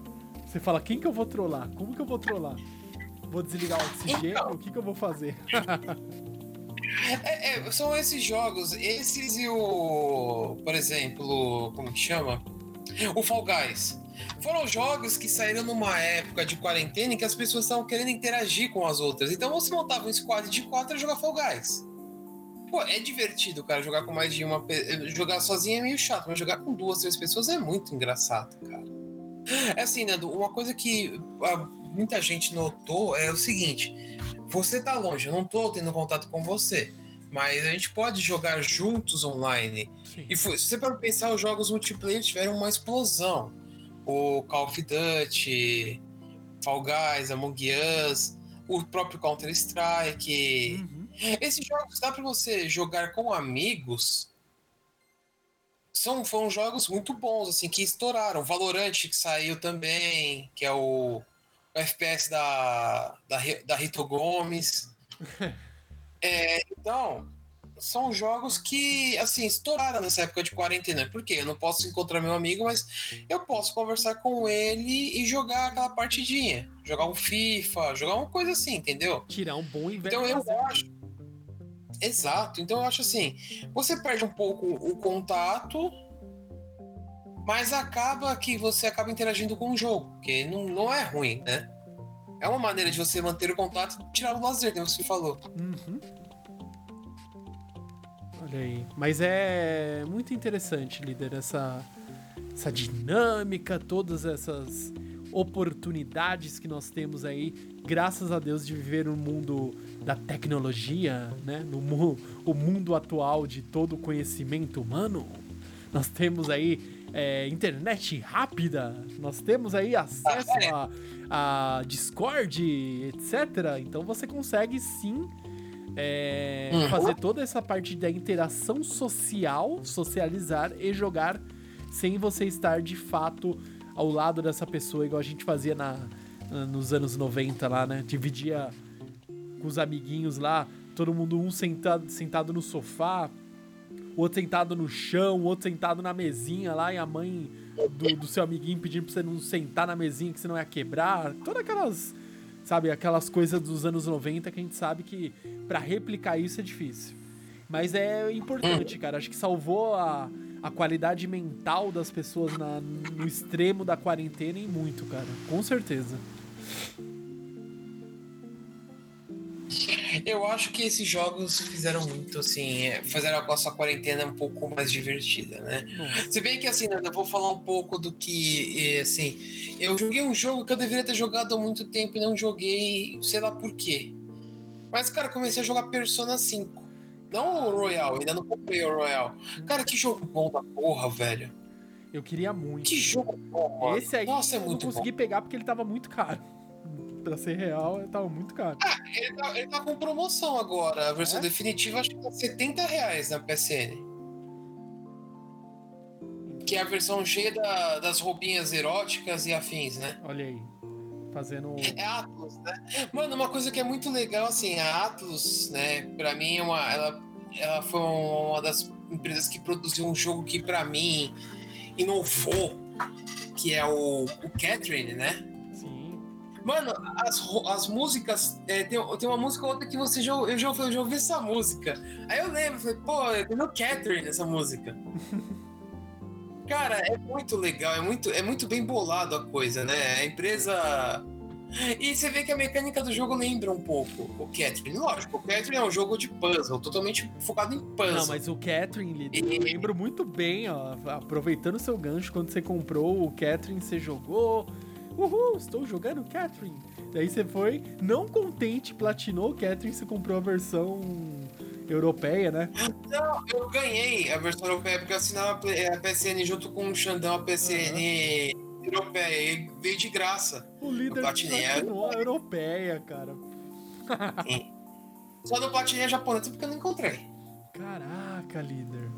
Você fala, quem que eu vou trollar? Como que eu vou trollar? Vou desligar o oxigênio? Então. O que que eu vou fazer? É, é, são esses jogos, esses e o. Por exemplo, como que chama? O Fall Guys. Foram jogos que saíram numa época de quarentena em que as pessoas estavam querendo interagir com as outras. Então você montava um squad de quatro e jogar Fall Guys. Pô, é divertido, cara, jogar com mais de uma. pe- Jogar sozinho é meio chato, mas jogar com duas, três pessoas é muito engraçado, cara. É assim, Nando, uma coisa que ah, muita gente notou é o seguinte: você tá longe, eu não tô tendo contato com você, mas a gente pode jogar juntos online. Sim. E foi- se você para pensar, os jogos multiplayer tiveram uma explosão. O Call of Duty, Fall Guys, Among Us, o próprio Counter-Strike. Uhum. Esses jogos dá para você jogar com amigos. São, foram jogos muito bons, assim, que estouraram. Valorant, que saiu também, que é o, o FPS da, da, da Rito Gomes. É, então, são jogos que, assim, estouraram nessa época de quarentena. Por quê? Eu não posso encontrar meu amigo, mas eu posso conversar com ele e jogar aquela partidinha. Jogar um FIFA, jogar uma coisa assim, entendeu? Tirar um bom e Então eu acho. Exato. Então eu acho assim, você perde um pouco o contato, mas acaba que você acaba interagindo com o jogo, que não, não é ruim, né? É uma maneira de você manter o contato e tirar o lazer, como você falou. Uhum. Olha aí. Mas é muito interessante, líder, essa, essa dinâmica, todas essas oportunidades que nós temos aí, graças a Deus, de viver no mundo da tecnologia, né? No mu o mundo atual de todo o conhecimento humano. Nós temos aí é, internet rápida, nós temos aí acesso a, a Discord, etc. Então você consegue sim é, Uhum. fazer toda essa parte da interação social, socializar e jogar sem você estar de fato ao lado dessa pessoa, igual a gente fazia na, na- nos anos 90 lá, né? Dividia com os amiguinhos lá, todo mundo um sentado, sentado no sofá, outro sentado no chão, outro sentado na mesinha lá, e a mãe do, do seu amiguinho pedindo pra você não sentar na mesinha que senão ia quebrar. Todas aquelas, sabe, aquelas coisas dos anos 90 que a gente sabe que pra replicar isso é difícil. Mas é importante, cara. Acho que salvou a, a qualidade mental das pessoas na- no extremo da quarentena e muito, cara. Com certeza. Eu acho que esses jogos fizeram muito, assim, é, fizeram a nossa quarentena um pouco mais divertida, né? Nossa. Se bem que, assim, eu vou falar um pouco do que, eh, assim, eu joguei um jogo que eu deveria ter jogado há muito tempo e não joguei, sei lá por quê. Mas, cara, comecei a jogar Persona 5. Não o Royal, ainda não comprei o Royal. Cara, que jogo bom da porra, velho. Eu queria muito. Que jogo bom, mano. Esse aí Nossa, é eu muito não consegui pegar porque ele tava muito caro. Pra ser real, ele tava muito caro. bom. Ele tá, ele tá com promoção agora. A versão É? definitiva acho que tá 70 reais na PSN. Que é a versão cheia da- das roupinhas eróticas e afins, né? Olha aí. Fazendo. É a Atlus, né? Mano, uma coisa que é muito legal, assim, a Atlus, né, pra mim é uma. Ela, ela foi uma das empresas que produziu um jogo que, pra mim, inovou, que é o, o Catherine, né? Mano, as, as músicas. é, tem, tem uma música ou outra que você já, eu, já, eu já ouvi essa música. Aí eu lembro, falei, pô, tem no Catherine essa música. Cara, é muito legal, é muito, é muito bem bolado a coisa, né? A empresa. E você vê que a mecânica do jogo lembra um pouco o Catherine. Lógico, o Catherine é um jogo de puzzle, totalmente focado em puzzle. Não, mas o Catherine, Lid, eu lembro muito bem, ó. Aproveitando o seu gancho, quando você comprou o Catherine, você jogou. Uhul, estou jogando Catherine. Daí você foi, não contente, platinou o Catherine, você comprou a versão europeia, né? Não, eu ganhei a versão europeia porque eu assinava a a PSN junto com o Xandão, a PSN europeia. E veio de graça. O líder platinei a platinou a europeia, cara. Só no platinei a japonesa porque eu não encontrei. Caraca, líder.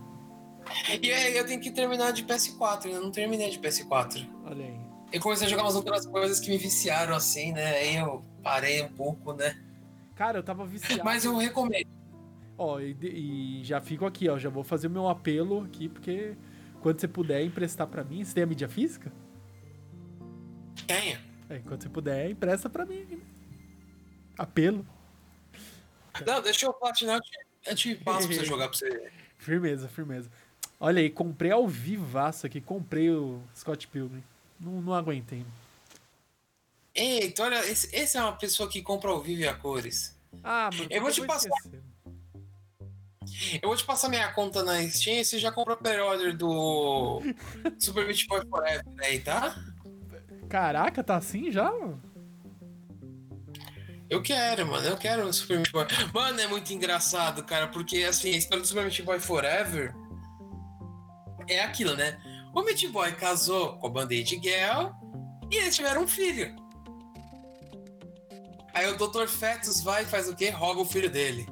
E aí eu tenho que terminar de PS4, eu não terminei de PS4. Olha aí. Eu comecei a jogar umas outras coisas que me viciaram assim, né? Aí eu parei um pouco, né? Cara, eu tava viciado. Mas eu recomendo. Ó, e, e já fico aqui, ó. Já vou fazer o meu apelo aqui, porque quando você puder emprestar pra mim. Você tem a mídia física? Tenha. É, quando você puder, empresta pra mim. Apelo. Não, deixa eu platinar, eu te, eu te passo pra você jogar pra você. Firmeza, firmeza. Olha aí, comprei ao vivaço aqui. Comprei o Scott Pilgrim. Não, não aguentei. Eita, olha, esse, esse é uma pessoa que compra ao vivo e a cores. Ah, mano. Eu vou te passar. esquecer. Eu vou te passar minha conta na Steam e você já compra o pre-order do Super Meat Boy Forever aí, tá? Caraca, tá assim já? Eu quero, mano, eu quero o Super Meat Boy. Mano, é muito engraçado, cara, porque assim, a história do Super Meat Boy Forever é aquilo, né? O Meat Boy casou com a Band-Aid Girl e eles tiveram um filho. Aí o Dr. Fetus vai e faz o quê? Rouba o filho dele.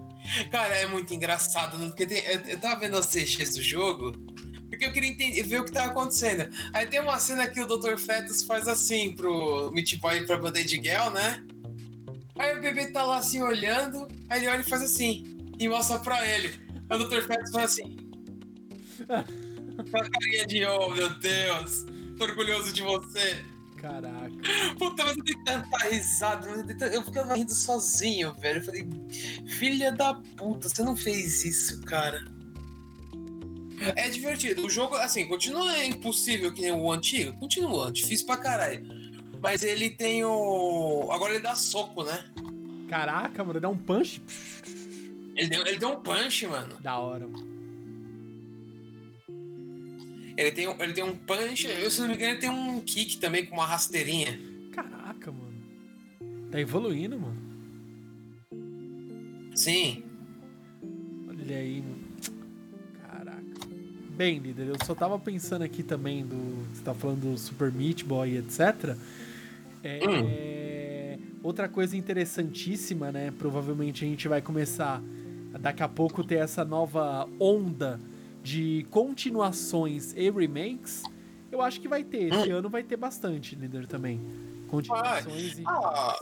Cara, é muito engraçado, né? porque tem- eu, eu tava vendo as CGs do jogo, porque eu queria entender, ver o que tava acontecendo. Aí tem uma cena que o Dr. Fetus faz assim pro Meat Boy e pra Band-Aid Girl, né? Aí o bebê tá lá assim olhando, aí ele olha e faz assim, e mostra pra ele. Aí o Dr. Fetus faz assim. Com a carinha de, oh meu Deus, tô orgulhoso de você. Caraca. Puta, mas eu dei tanta risada, mas eu, dei tanta- eu ficava rindo sozinho, velho. Eu falei, filha da puta, você não fez isso, cara. É divertido. O jogo, assim, continua impossível que nem o antigo. Continua, difícil pra caralho. Mas ele tem o. Agora ele dá soco, né? Caraca, mano, dá um punch. Ele deu, ele deu um punch, mano. Da hora, mano. Ele tem, um- ele tem um punch, eu, se não me engano, ele tem um kick também com uma rasteirinha. Caraca, mano. Tá evoluindo, mano. Sim. Olha aí, mano. Caraca. Bem, líder, eu só tava pensando aqui também do. Você tá falando do Super Meat Boy, etc. É, Outra coisa interessantíssima, né? Provavelmente a gente vai começar a daqui a pouco ter essa nova onda de continuações e remakes. Eu acho que vai ter. Esse ano vai ter bastante, líder, também. Continuações e. Ah,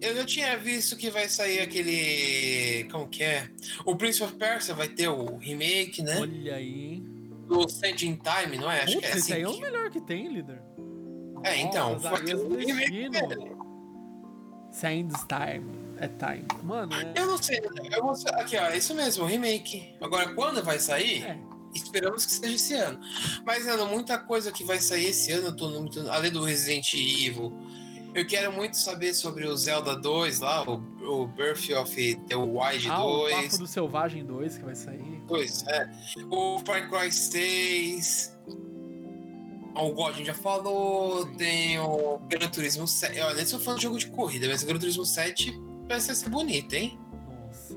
eu já tinha visto que vai sair aquele. Como que é? O Prince of Persia vai ter o remake, né? Olha aí? Do Sand in Time, não é? Acho Putz, que é esse aí é assim. o melhor que tem, líder. É, então, Nossa, Areias o remake. Sands Time. É time. Mano, é. Eu não sei, eu vou... aqui ó, isso mesmo, remake. Agora, quando vai sair? é. Esperamos que seja esse ano. Mas, Ana, muita coisa que vai sair esse ano, eu tô muito... além do Resident Evil Eu quero muito saber sobre o Zelda 2 lá, o, o Birth of the Wild Ah, o 2. Papo do Selvagem 2 que vai sair. Pois é. O Far Cry 6. O God a gente já falou. Tem o Gran Turismo 7. Olha, nem sou fã de jogo de corrida, mas o Gran Turismo 7 parece ser bonito, hein? Nossa.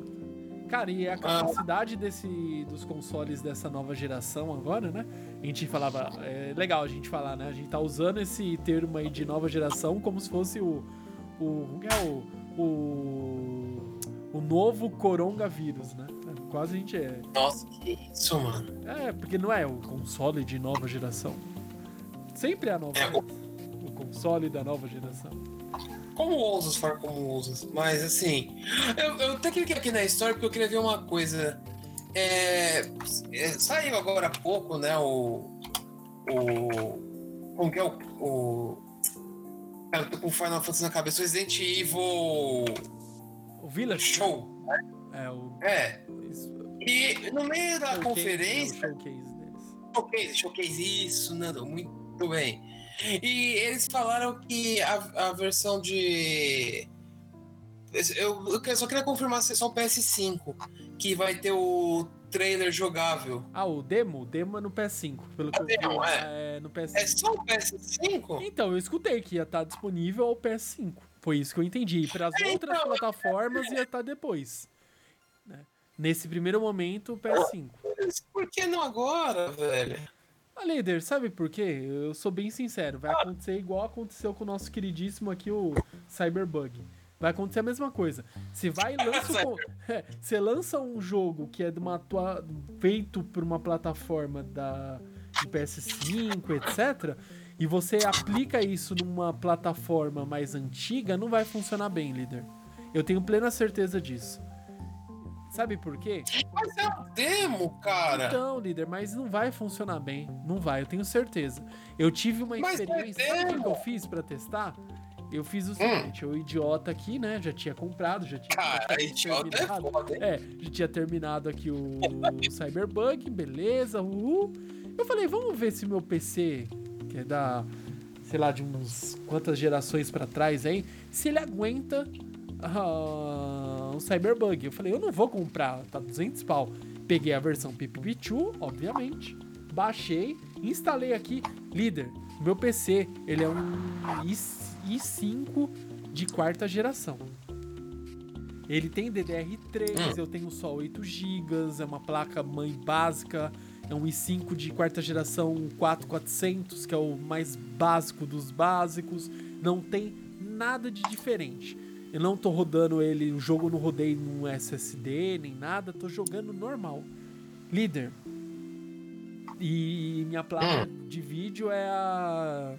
Cara, e a capacidade desse, dos consoles dessa nova geração agora, né? A gente falava. É legal a gente falar, né? A gente tá usando esse termo aí de nova geração como se fosse o. O. É o. O. O novo coronavírus, né? Quase a gente é. Nossa, que isso, mano. É, porque não é o console de nova geração. Sempre é a nova É, O console da nova geração. Como ousas falar como ousas? Mas assim, eu, eu até cliquei aqui na história porque eu queria ver uma coisa. É, é, saiu agora há pouco, né? O. O. Como que é o. o cara, eu tô com Final Fantasy na cabeça. O Resident Evil O Village. Show. É o. É. E no meio da showcase, conferência. né, o showcase deles. Showcase, showcase, isso, Nando, muito bem. E eles falaram que a, a versão de. Eu, eu só queria confirmar se é só o PS5, que vai ter o trailer jogável. Ah, o demo? O demo é no PS5, pelo que eu demo, É no PS5. É só o PS5? Então, eu escutei que ia estar disponível ao PS5. Foi isso que eu entendi. E para as É, outras então, plataformas ia estar depois. né? Nesse primeiro momento, o PS5. Por que não agora, velho? Ah, líder, sabe por quê? Eu sou bem sincero. Vai acontecer igual aconteceu com o nosso queridíssimo aqui, o Cyberbug. Vai acontecer a mesma coisa. Você vai e lança, con- É, você lança um jogo que é de uma tua... feito por uma plataforma da de PS5, etc. E você aplica isso numa plataforma mais antiga, não vai funcionar bem, líder. Eu tenho plena certeza disso. Sabe por quê? Mas é um demo, cara. Então, líder, mas não vai funcionar bem. Não vai, eu tenho certeza. Eu tive uma Mas é experiência. Sabe o que eu fiz pra testar? Eu fiz o seguinte, o idiota aqui, né? Já tinha comprado, já tinha. já Cara, tinha idiota é terminado. foda, hein? É, já tinha terminado aqui o Cyberbug, beleza, uhul. Eu falei, vamos ver se meu PC, que é da, sei lá, de uns quantas gerações pra trás aí, se ele aguenta ah, um Cyberbug. Eu falei, eu não vou comprar, tá 200 pau. Peguei a versão PPP2, obviamente, baixei, instalei aqui. Líder, meu PC, ele é um i- i5 de quarta geração. Ele tem DDR3, eu tenho só 8 GB, é uma placa mãe básica, é um i5 de quarta geração 4400, que é o mais básico dos básicos, não tem nada de diferente. Eu não tô rodando ele, o jogo eu não rodei num SSD nem nada, tô jogando normal. Líder. E minha placa de vídeo é a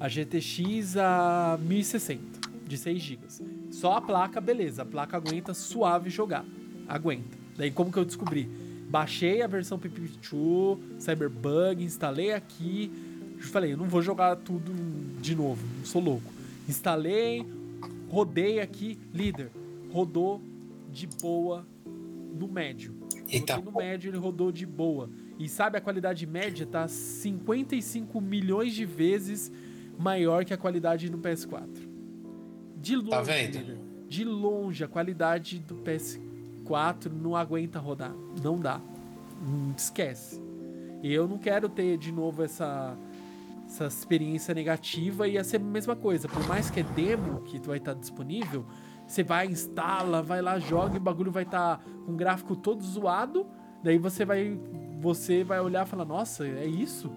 a GTX a 1060 de 6 GB. Só a placa, beleza. A placa aguenta suave jogar. Aguenta. Daí como que eu descobri? Baixei a versão PP2, Cyberbug, instalei aqui. Falei, eu não vou jogar tudo de novo, não sou louco. Instalei, rodei aqui, líder. Rodou de boa no médio. Eita, no médio, ele rodou de boa. E sabe, a qualidade média tá 55 milhões de vezes maior que a qualidade no PS4. De longe, Tá líder. De longe, a qualidade do PS4 não aguenta rodar. Não dá. Hum, esquece. E eu não quero ter de novo essa, essa experiência negativa. Ia ser a mesma coisa. Por mais que é demo que vai estar disponível, você vai, instala, vai lá, joga e o bagulho vai estar com o gráfico todo zoado. Daí você vai, você vai olhar e falar, nossa, é isso?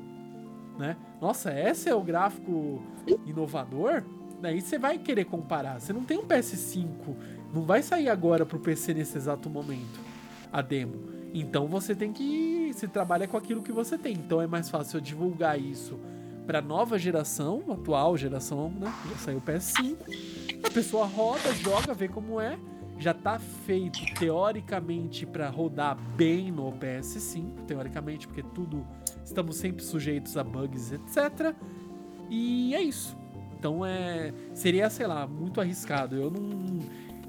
Né? Nossa, esse é o gráfico inovador? Daí você vai querer comparar. Você não tem um PS5, não vai sair agora pro PC nesse exato momento a demo. Então você tem que se trabalha com aquilo que você tem. Então é mais fácil eu divulgar isso para nova geração, atual geração, né? Já saiu o PS5. A pessoa roda, joga, vê como é. Já tá feito teoricamente para rodar bem no PS5, teoricamente, porque tudo estamos sempre sujeitos a bugs, etc. E é isso. Então é seria, sei lá, muito arriscado. Eu não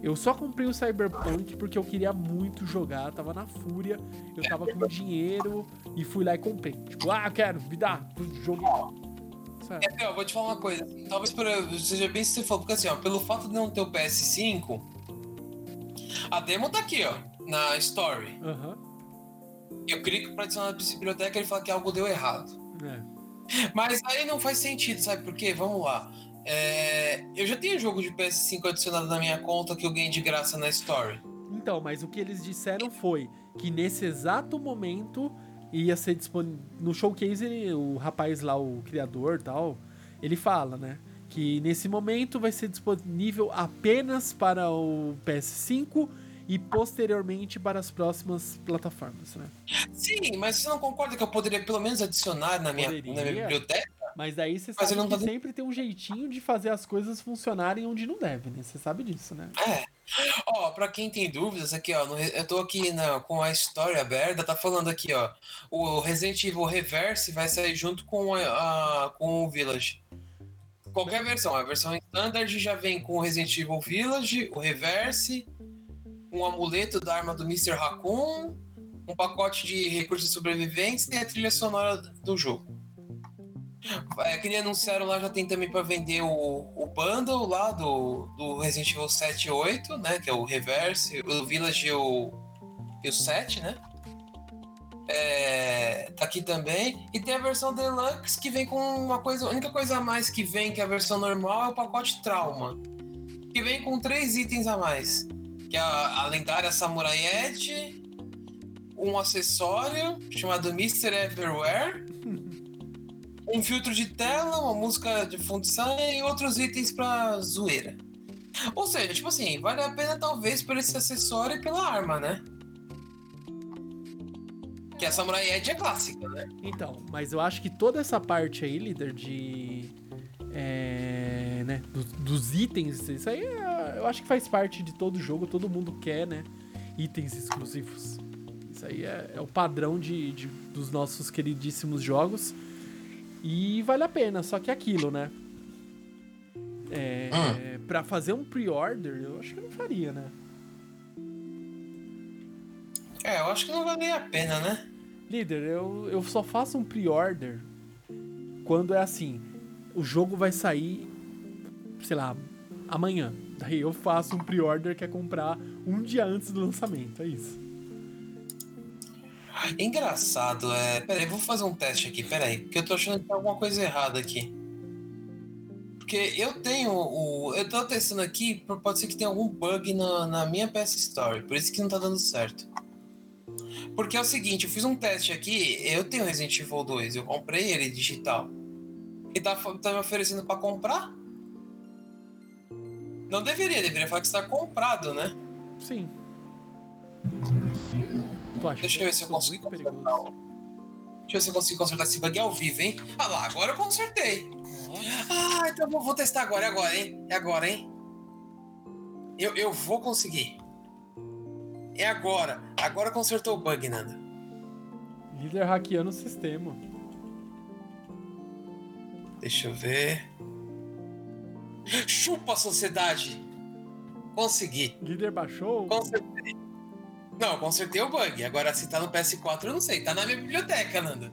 eu só comprei o Cyberpunk porque eu queria muito jogar, tava na fúria, eu tava com dinheiro e fui lá e comprei. Tipo, ah, quero, me dá, certo. É, ó, vou te falar uma coisa. Talvez por, seja bem se você falou, porque assim, ó, pelo fato de não ter o PS5, a demo tá aqui, ó, na Story. Aham. Eu clico pra adicionar na biblioteca e ele fala que algo deu errado. É. Mas aí não faz sentido, sabe por quê? Vamos lá. É, eu já tenho jogo de PS5 adicionado na minha conta que eu ganhei de graça na Story. Então, mas o que eles disseram foi que nesse exato momento ia ser disponível. No showcase, ele- o rapaz lá, o criador e tal, ele fala, né? Que nesse momento vai ser disponível apenas para o PS5 e posteriormente para as próximas plataformas, né? Sim, mas você não concorda que eu poderia pelo menos adicionar na minha, Poderia. na minha biblioteca? Mas daí você Mas sabe que tá sempre tem um jeitinho de fazer as coisas funcionarem onde não deve, né? Você sabe disso, né? É. Ó, pra quem tem dúvidas aqui, ó, eu tô aqui na- com a história aberta, tá falando aqui, ó, o Resident Evil Reverse vai sair junto com, a, a- com o Village. Qualquer versão, a versão standard já vem com o Resident Evil Village, o Reverse, um amuleto da arma do Mr. Raccoon, um pacote de recursos de sobrevivência e a trilha sonora do jogo. É, que nem anunciaram lá, já tem também para vender o, o bundle lá do, do Resident Evil 7 e 8, né? Que é o Reverse, o Village e o, e o 7, né? É, tá aqui também. E tem a versão Deluxe que vem com uma coisa. A única coisa a mais que vem, que é a versão normal, é o pacote Trauma. Que vem com três itens a mais. Que é a, a lendária Samurai Edge, um acessório chamado Mr. Everywhere um filtro de tela, uma música de função e outros itens pra zoeira. Ou seja, tipo assim, vale a pena talvez por esse acessório e pela arma, né? Que a Samurai Edge é clássica, né? Então, mas eu acho que toda essa parte aí, líder, de. É, né, do- dos itens, isso aí é- eu acho que faz parte de todo jogo, todo mundo quer, né? Itens exclusivos. Isso aí é, é o padrão de, de- dos nossos queridíssimos jogos. E vale a pena, só que é aquilo, né? É, Hum. Pra fazer um pre-order, eu acho que eu não faria, né? É, eu acho que não vale a pena, né? Líder, eu, eu só faço um pre-order quando é assim, o jogo vai sair, sei lá, amanhã. Daí eu faço um pre-order que é comprar um dia antes do lançamento, é isso. Engraçado, é. Peraí, vou fazer um teste aqui, peraí. Porque eu tô achando que tem alguma coisa errada aqui. Porque eu tenho o. Eu tô testando aqui, pode ser que tenha algum bug na, na minha PS Store, por isso que não tá dando certo. Porque é o seguinte, eu fiz um teste aqui, eu tenho Resident Evil 2, eu comprei ele digital. E tá, tá me oferecendo pra comprar? Não deveria, deveria falar que está comprado, né? Sim. Tu acha Deixa eu ver se eu consigo consertar. Deixa eu ver se eu consigo consertar esse bug ao vivo, hein? Ah lá, agora eu consertei. Ah, então eu vou, vou testar agora, é agora, hein? É agora, hein? Eu, eu vou conseguir. É agora. Agora consertou o bug, Nanda. Líder hackeando o sistema. Deixa eu ver. Chupa a sociedade! Consegui. Líder baixou? Consertei. Não, consertei o bug. Agora, se tá no PS4, eu não sei. Tá na minha biblioteca, Nanda.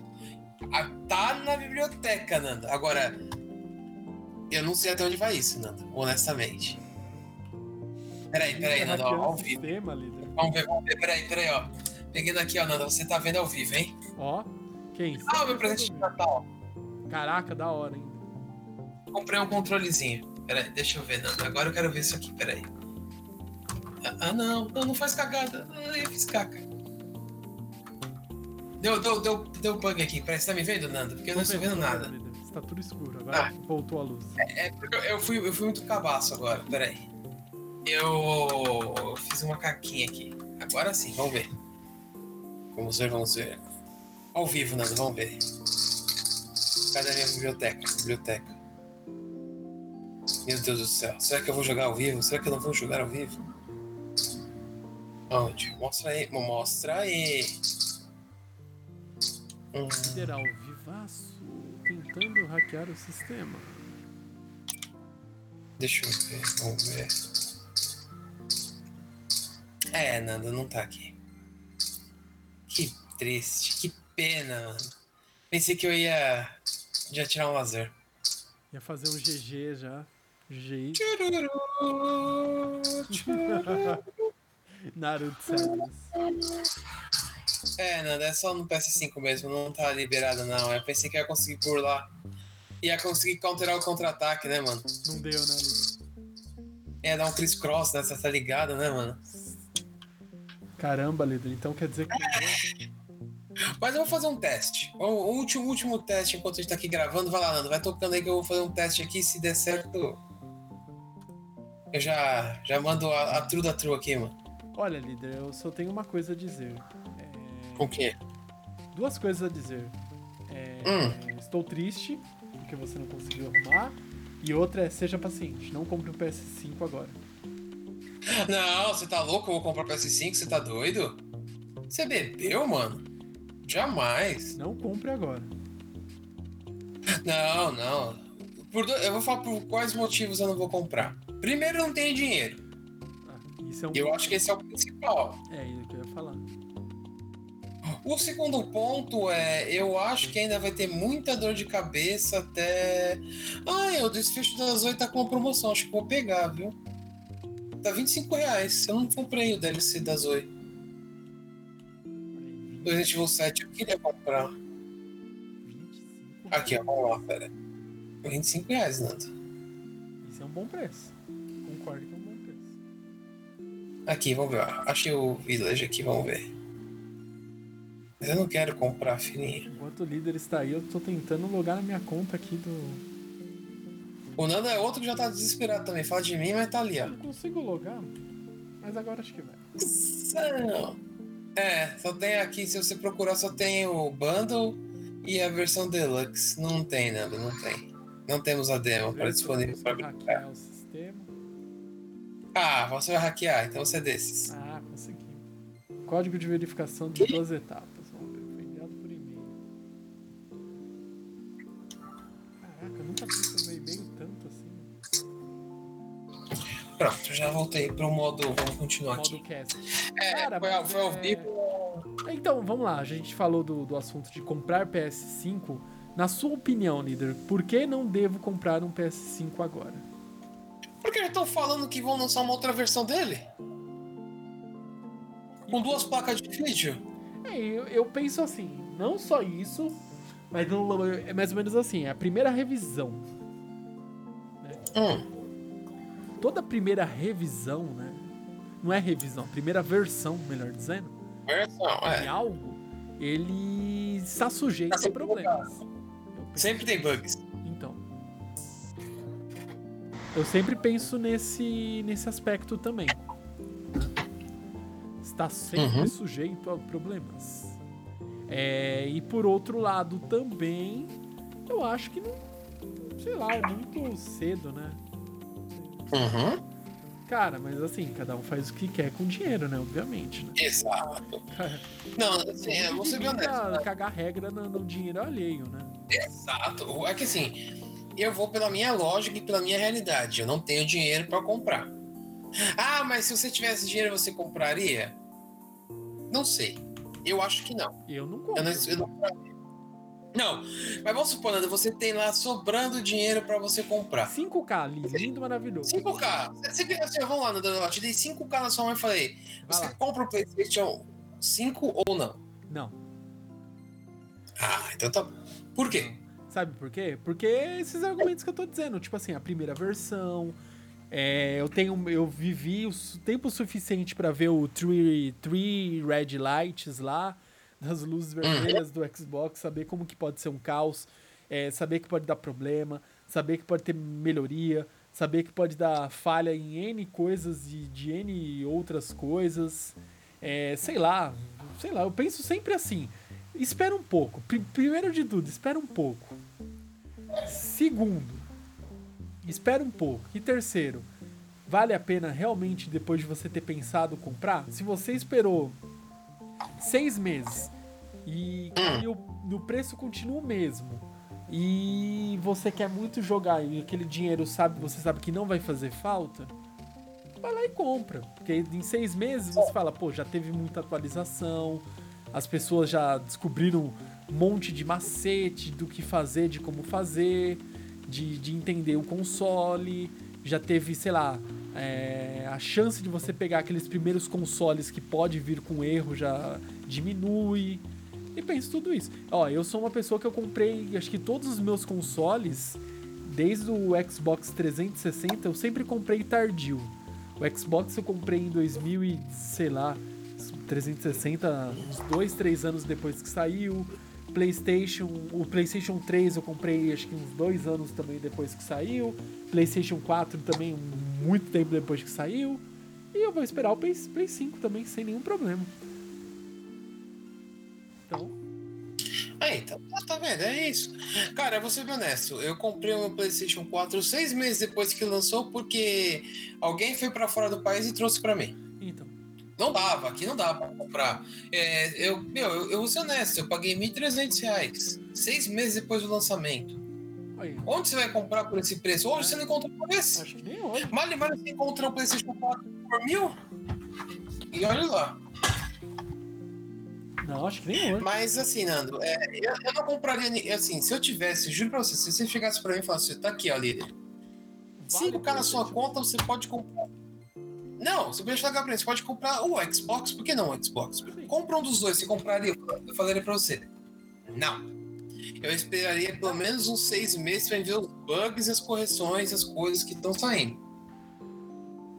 Ah, Tá na biblioteca, Nanda. Agora, eu não sei até onde vai isso, Nanda. Honestamente. Peraí, peraí, Nanda. Ó, hackeando ao vivo. sistema, líder. Vamos ver, vamos ver. Peraí, peraí, ó. Peguei daqui, ó, Nanda. Você tá vendo ao vivo, hein? Ó, quem? Ah, o meu presente de Natal. Caraca, da hora, hein? Comprei um controlezinho. Peraí, deixa eu ver, Nanda. Agora eu quero ver isso aqui, peraí. Ah, ah, não. Não, não faz cagada. Ah, eu fiz caca. Deu, deu, deu, deu bug aqui. Peraí, você tá me vendo, Nanda? Porque eu não estou vendo nada. Está tudo escuro, agora Ah. voltou a luz. É porque eu- eu fui, eu fui muito cabaço agora, peraí. Eu, eu fiz uma caquinha aqui. Agora sim, vamos ver. Vamos ver, vamos ver. Ao vivo, Nando, vamos ver. Cadê a minha biblioteca? Biblioteca. Meu Deus do céu. Será que eu vou jogar ao vivo? Será que eu não vou jogar ao vivo? Onde? Mostra aí. Mostra aí. Hum, Líder ao vivaço, tentando hackear o sistema. Deixa eu ver, vamos ver. É, Nanda, não tá aqui. Que triste, que pena, mano. Pensei que eu ia já tirar um lazer. Ia fazer um GG já. GG. Naruto. É, Nanda, é só no PS5 mesmo, não tá liberado não. Eu pensei que ia conseguir lá. Ia conseguir counterar o contra-ataque, né, mano? Não deu, né, Liga? Ia dar um criss-cross, né? Você tá ligado, né, mano? Caramba, Lido. Então quer dizer que. Mas eu vou fazer um teste. O último, último teste enquanto a gente tá aqui gravando. Vai lá, Nando. Vai tocando aí que eu vou fazer um teste aqui. Se der certo. Eu já, já mando a, a true da true aqui, mano. Olha, líder, eu só tenho uma coisa a dizer. O quê? Duas coisas a dizer. É, Hum. Estou triste porque você não conseguiu arrumar. E outra é seja paciente, não compre o PS5 agora. Não, você tá louco? Eu vou comprar PS5? Você tá doido? Você bebeu, mano? Jamais. Não compre agora. Não, não. Por Eu vou falar por quais motivos eu não vou comprar. Primeiro, eu não tenho dinheiro. Isso é um. Eu acho que esse é o principal. É isso que eu ia falar. O segundo ponto é, eu acho que ainda vai ter muita dor de cabeça até. Ah, o desfecho das 8 tá com uma promoção, acho que vou pegar, viu? Tá 25 reais. Eu não comprei o DLC das 8. Do Resident Evil 7 eu queria comprar. 25. Aqui, ó, vamos lá, pera. 25 reais, Nando. Isso é um bom preço. Concordo que Aqui, vamos ver. ó. Achei o Village aqui, vamos ver. Mas eu não quero comprar, filhinha. Enquanto o líder está aí, eu tô tentando logar na minha conta aqui do. O Nando é outro que já tá desesperado também. Fala de mim, mas tá ali, ó. Eu não consigo logar, mas agora acho que vai. Não. É, só tem aqui, se você procurar, só tem o bundle e a versão deluxe. Não tem, Nando, não tem. Não temos a demo para disponível para brincar. Ah, você vai hackear, então você é desses. Ah, consegui. Código de verificação de duas etapas. Vamos ver. Foi enviado por e-mail. Caraca, eu nunca fiz no meu e-mail tanto assim. Pronto, já voltei pro modo. Vamos continuar Modo aqui. cast. É, Cara, foi, foi ao é- vivo. Então, vamos lá. A gente falou do, do assunto de comprar PS5. Na sua opinião, líder, por que não devo comprar um PS5 agora? Porque já estão falando que vão lançar uma outra versão dele? Com duas placas de vídeo? É, eu, eu penso assim, não só isso, mas não- é mais ou menos assim, é a primeira revisão. Hum. Toda primeira revisão, né? Não é revisão, primeira versão, melhor dizendo, Versão, de é. algo, ele está sujeito Tá a problemas. Sempre tem bugs. Eu sempre penso nesse, nesse aspecto também. né? Está sempre Uhum. sujeito a problemas. É, e por outro lado também, eu acho que não. Sei lá, é muito cedo, né? Uhum. Cara, mas assim, cada um faz o que quer com dinheiro, né? Obviamente, né? Exato. Não, assim, é, vou ser honesto. Devia cagar regra no, no dinheiro alheio, né? Exato. É que assim, eu vou pela minha lógica e pela minha realidade. Eu não tenho dinheiro pra comprar. Ah, mas se você tivesse dinheiro, você compraria? Não sei. Eu acho que não. Eu não Eu compro. não, eu não, não, mas vamos supor, Nando, você tem lá sobrando dinheiro pra você comprar. 5K, lindo, lindo, maravilhoso. 5K. Você você- assim, vamos lá, Nando, eu te dei 5K na sua mão e falei: você lá. compra o PlayStation 5 ou não? Não. Ah, então tá. Por quê? Sabe por quê? Porque esses argumentos que eu tô dizendo, tipo assim, a primeira versão, é, eu tenho, eu vivi o tempo suficiente pra ver o three, three red lights lá, das luzes vermelhas do Xbox, saber como que pode ser um caos, é, saber que pode dar problema, saber que pode ter melhoria, saber que pode dar falha em N coisas e de N outras coisas, é, sei lá, sei lá, eu penso sempre assim, espera um pouco, Pri- primeiro de tudo, espera um pouco. Segundo, espera um pouco. E terceiro, vale a pena realmente, depois de você ter pensado comprar? Se você esperou seis meses e, e o, o preço continua o mesmo e você quer muito jogar e aquele dinheiro sabe, você sabe que não vai fazer falta, vai lá e compra. Porque em seis meses você fala, pô, já teve muita atualização, as pessoas já descobriram um monte de macete do que fazer, de como fazer. de, de entender o console, já teve, sei lá, é, a chance de você pegar aqueles primeiros consoles que pode vir com erro já diminui. E penso tudo isso. Ó, eu sou uma pessoa que eu comprei, acho que todos os meus consoles, desde o Xbox 360, eu sempre comprei tardio. O Xbox eu comprei em 2000 e, sei lá, 360, uns dois, três anos depois que saiu. PlayStation, o PlayStation 3 eu comprei acho que uns dois anos também depois que saiu. PlayStation 4 também muito tempo depois que saiu. E eu vou esperar o Play, Play 5 também sem nenhum problema. Então. É, então, tá vendo? É isso. Cara, eu vou ser honesto. Eu comprei o meu PlayStation 4 seis meses depois que lançou, porque alguém foi para fora do país e trouxe para mim. Não dava, aqui não dava pra comprar. É, eu, meu, eu, eu vou ser honesto, eu paguei 1.300 reais, seis meses depois do lançamento. Aí. Onde você vai comprar por esse preço? Hoje É. você não encontra por esse. Acho que nem hoje. Mali, mas você encontra o PlayStation 4 por mil? E olha lá. Não, acho que nem hoje. Mas assim, Nando, é, eu, eu não compraria. Assim, se eu tivesse, juro pra você, se você chegasse pra mim e falasse, tá aqui, ó, líder. Vale 5k na sua conta, você pode comprar. Não, você pode falar pra mim, você pode comprar o Xbox, por que não o Xbox? Compra um dos dois, você compraria? Eu falaria pra você. Não. Eu esperaria pelo menos uns seis meses pra ver os bugs, as correções, as coisas que estão saindo.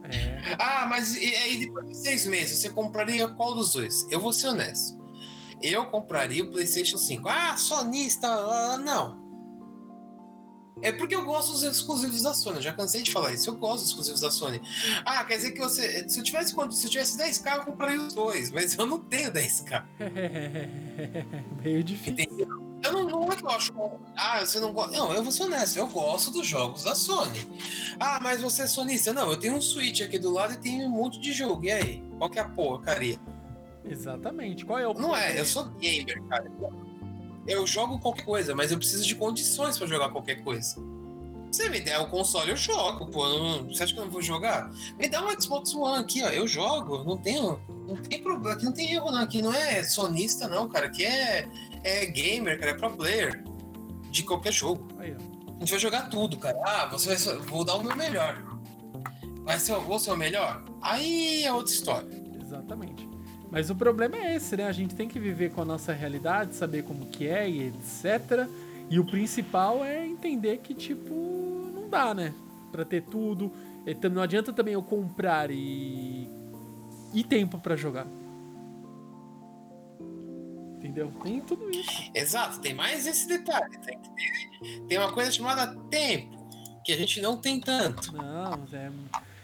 É. Ah, mas e aí depois de seis meses, você compraria qual dos dois? Eu vou ser honesto. Eu compraria o PlayStation 5. Ah, sonista, ah, não. É porque eu gosto dos exclusivos da Sony. Eu já cansei de falar isso. Eu gosto dos exclusivos da Sony. Ah, quer dizer que você. Se eu tivesse, se eu tivesse 10k, eu compraria os dois. Mas eu não tenho 10k. Meio difícil. Entendeu? Eu não, não é que eu acho. Ah, você não gosta. Não, eu vou ser honesto. Eu gosto dos jogos da Sony. Ah, mas você é sonista? Não, eu tenho um Switch aqui do lado e tenho um monte de jogo. E aí? Qual que é a porcaria? Exatamente. Qual é o Não é, eu sou gamer, cara. Eu jogo qualquer coisa, mas eu preciso de condições pra jogar qualquer coisa. Se você me der o console, eu jogo, pô. não- você acha que eu não vou jogar? Me dá um Xbox One aqui, ó. Eu jogo, não tenho. Não tem problema, aqui não tem erro, não. Aqui não é sonista, não, cara. Aqui é, é gamer, cara, é pro player. De qualquer jogo. Aí, ó. A gente vai jogar tudo, cara. Ah, você vai. Vou dar o meu melhor. Vai ser, vou ser o melhor? Aí é outra história. Exatamente. Mas o problema é esse, né? A gente tem que viver com a nossa realidade, saber como que é e etc. E o principal é entender que, tipo, não dá, né? Pra ter tudo. Então, não adianta também eu comprar e. e tempo pra jogar. Entendeu? Tem tudo isso. Exato, tem mais esse detalhe. Tem, tem uma coisa chamada tempo, que a gente não tem tanto. Não, é,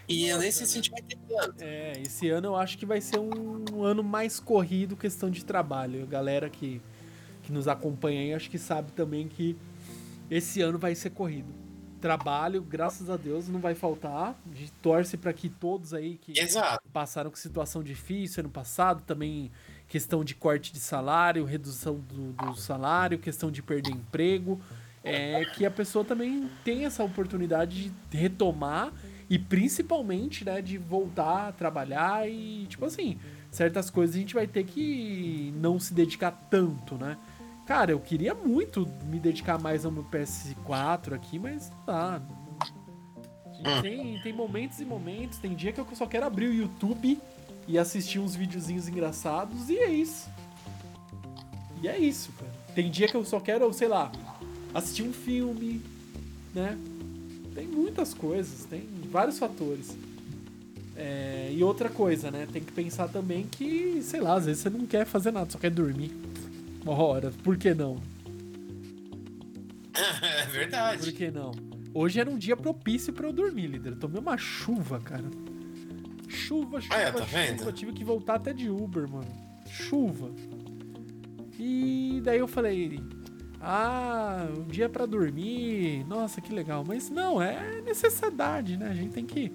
E eu nem sei se a gente vai ter tanto. é, esse ano eu acho que vai ser um ano mais corrido questão de trabalho. A galera que, que nos acompanha aí acho que sabe também que esse ano vai ser corrido. Trabalho, graças a Deus, não vai faltar. A gente torce para que todos aí que Exato. passaram com situação difícil ano passado, também questão de corte de salário, redução do, do salário, questão de perder emprego, é que a pessoa também tem essa oportunidade de retomar e principalmente, né, de voltar a trabalhar e, tipo assim, certas coisas a gente vai ter que não se dedicar tanto, né? Cara, eu queria muito me dedicar mais ao meu PS4 aqui, mas não dá. A gente Tem, tem momentos e momentos, tem dia que eu só quero abrir o YouTube e assistir uns videozinhos engraçados e é isso. E é isso, cara. Tem dia que eu só quero, sei lá, assistir um filme, né? Tem muitas coisas, tem vários fatores. É, e outra coisa, né? Tem que pensar também que, sei lá, às vezes você não quer fazer nada, só quer dormir. Uma hora, por que não? É verdade. Por que não? Hoje era um dia propício pra eu dormir, líder. Eu tomei uma chuva, cara. Chuva, chuva, Ah, é, tá chuva. vendo? Tive que voltar até de Uber, mano. Chuva. E daí eu falei, ah, um dia pra dormir. Nossa, que legal. Mas não, é necessidade, né? A gente tem que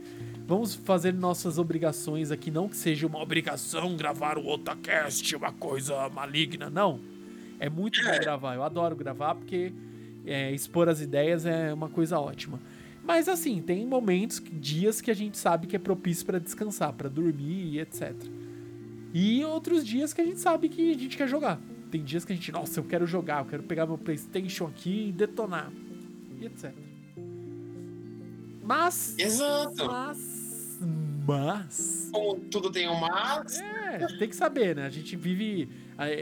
vamos fazer nossas obrigações aqui, não que seja uma obrigação gravar o Otacast, uma coisa maligna, não. É muito bom gravar, eu adoro gravar porque é, expor as ideias é uma coisa ótima. Mas assim, tem momentos, dias que a gente sabe que é propício pra descansar, pra dormir e etc. E outros dias que a gente sabe que a gente quer jogar. Tem dias que a gente, nossa, eu quero jogar, eu quero pegar meu PlayStation aqui e detonar. E etc. Mas. Exato. Mas. Mas. Como tudo tem um mas. É, tem que saber, né? A gente vive.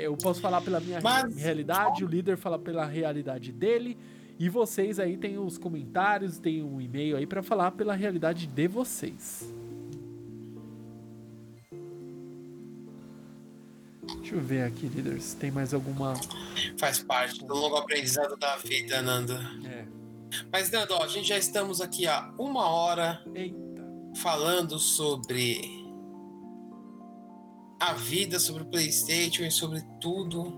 Eu posso falar pela minha Mas- realidade, o líder fala pela realidade dele. E vocês aí tem os comentários, tem um e-mail aí pra falar pela realidade de vocês. Deixa eu ver aqui, líder, se tem mais alguma. Faz parte do longo aprendizado da vida, Nando. É. Mas, Nando, ó, a gente já estamos aqui há uma hora Eita. falando sobre a vida, sobre o PlayStation e sobre tudo.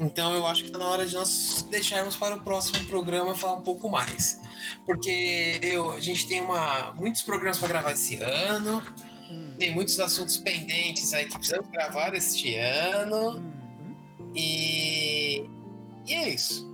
Então eu acho que tá na hora de nós deixarmos para o próximo programa falar um pouco mais. Porque eu, a gente tem uma, muitos programas para gravar esse ano, Hum. tem muitos assuntos pendentes aí que precisamos gravar este ano. Uhum. E, e é isso.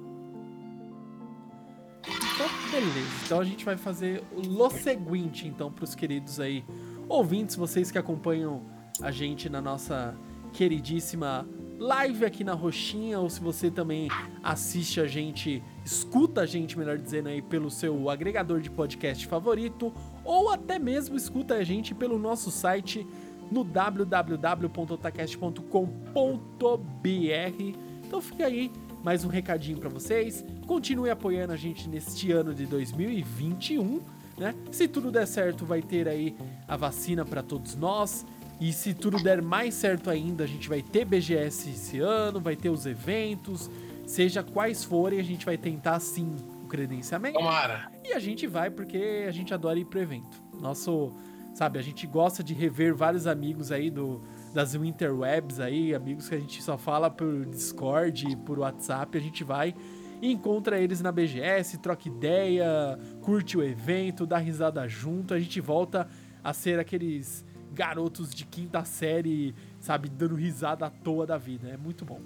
Então, beleza. Então a gente vai fazer o seguinte, então, pros queridos aí ouvintes, vocês que acompanham a gente na nossa queridíssima live aqui na Roxinha, ou se você também assiste a gente, escuta a gente, melhor dizendo, aí pelo seu agregador de podcast favorito, ou até mesmo escuta a gente pelo nosso site no www.otacast.com.br. Então fica aí mais um recadinho pra vocês. Continue apoiando a gente neste ano de 2021, né? Se tudo der certo, vai ter aí a vacina pra todos nós. E se tudo der mais certo ainda, a gente vai ter BGS esse ano, vai ter os eventos, seja quais forem, a gente vai tentar sim credenciamento. Tomara. E a gente vai porque a gente adora ir pro evento. Nosso, sabe, a gente gosta de rever vários amigos aí do das interwebs aí, amigos que a gente só fala por Discord e por WhatsApp, a gente vai e encontra eles na BGS, troca ideia, curte o evento, dá risada junto, a gente volta a ser aqueles garotos de quinta série, sabe, dando risada à toa da vida. É muito bom.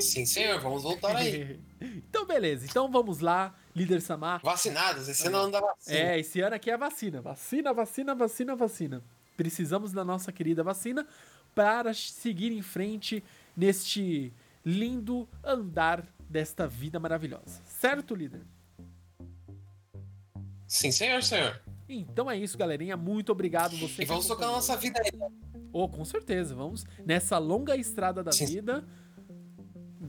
Sim, senhor, vamos voltar aí. então, beleza. Então vamos lá, líder Samar. Vacinados, esse ano não dá vacina. É, esse ano aqui é vacina. Vacina, vacina, vacina, vacina. Precisamos da nossa querida vacina para seguir em frente neste lindo andar desta vida maravilhosa. Certo, líder? Sim, senhor, senhor. Então é isso, galerinha. Muito obrigado. Você E vamos tocar acompanhou. nossa vida aí. Oh, com certeza. Vamos nessa longa estrada da Sim. vida.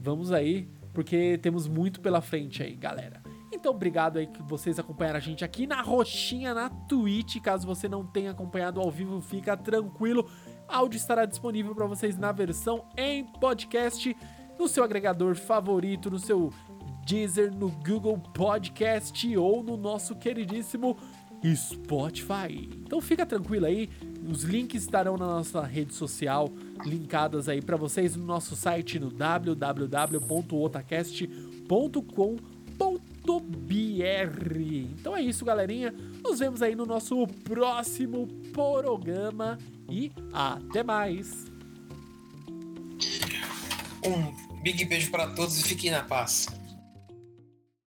Vamos aí, porque temos muito pela frente aí, galera. Então, obrigado aí que vocês acompanharam a gente aqui na Roxinha, na Twitch. Caso você não tenha acompanhado ao vivo, fica tranquilo. Áudio estará disponível para vocês na versão em podcast, no seu agregador favorito, no seu Deezer, no Google Podcast ou no nosso queridíssimo Spotify. Então fica tranquilo aí, os links estarão na nossa rede social, linkadas aí para vocês no nosso site no www.otacast.com.br. Então é isso, galerinha. Nos vemos aí no nosso próximo programa e até mais. Um big beijo para todos e fiquem na paz.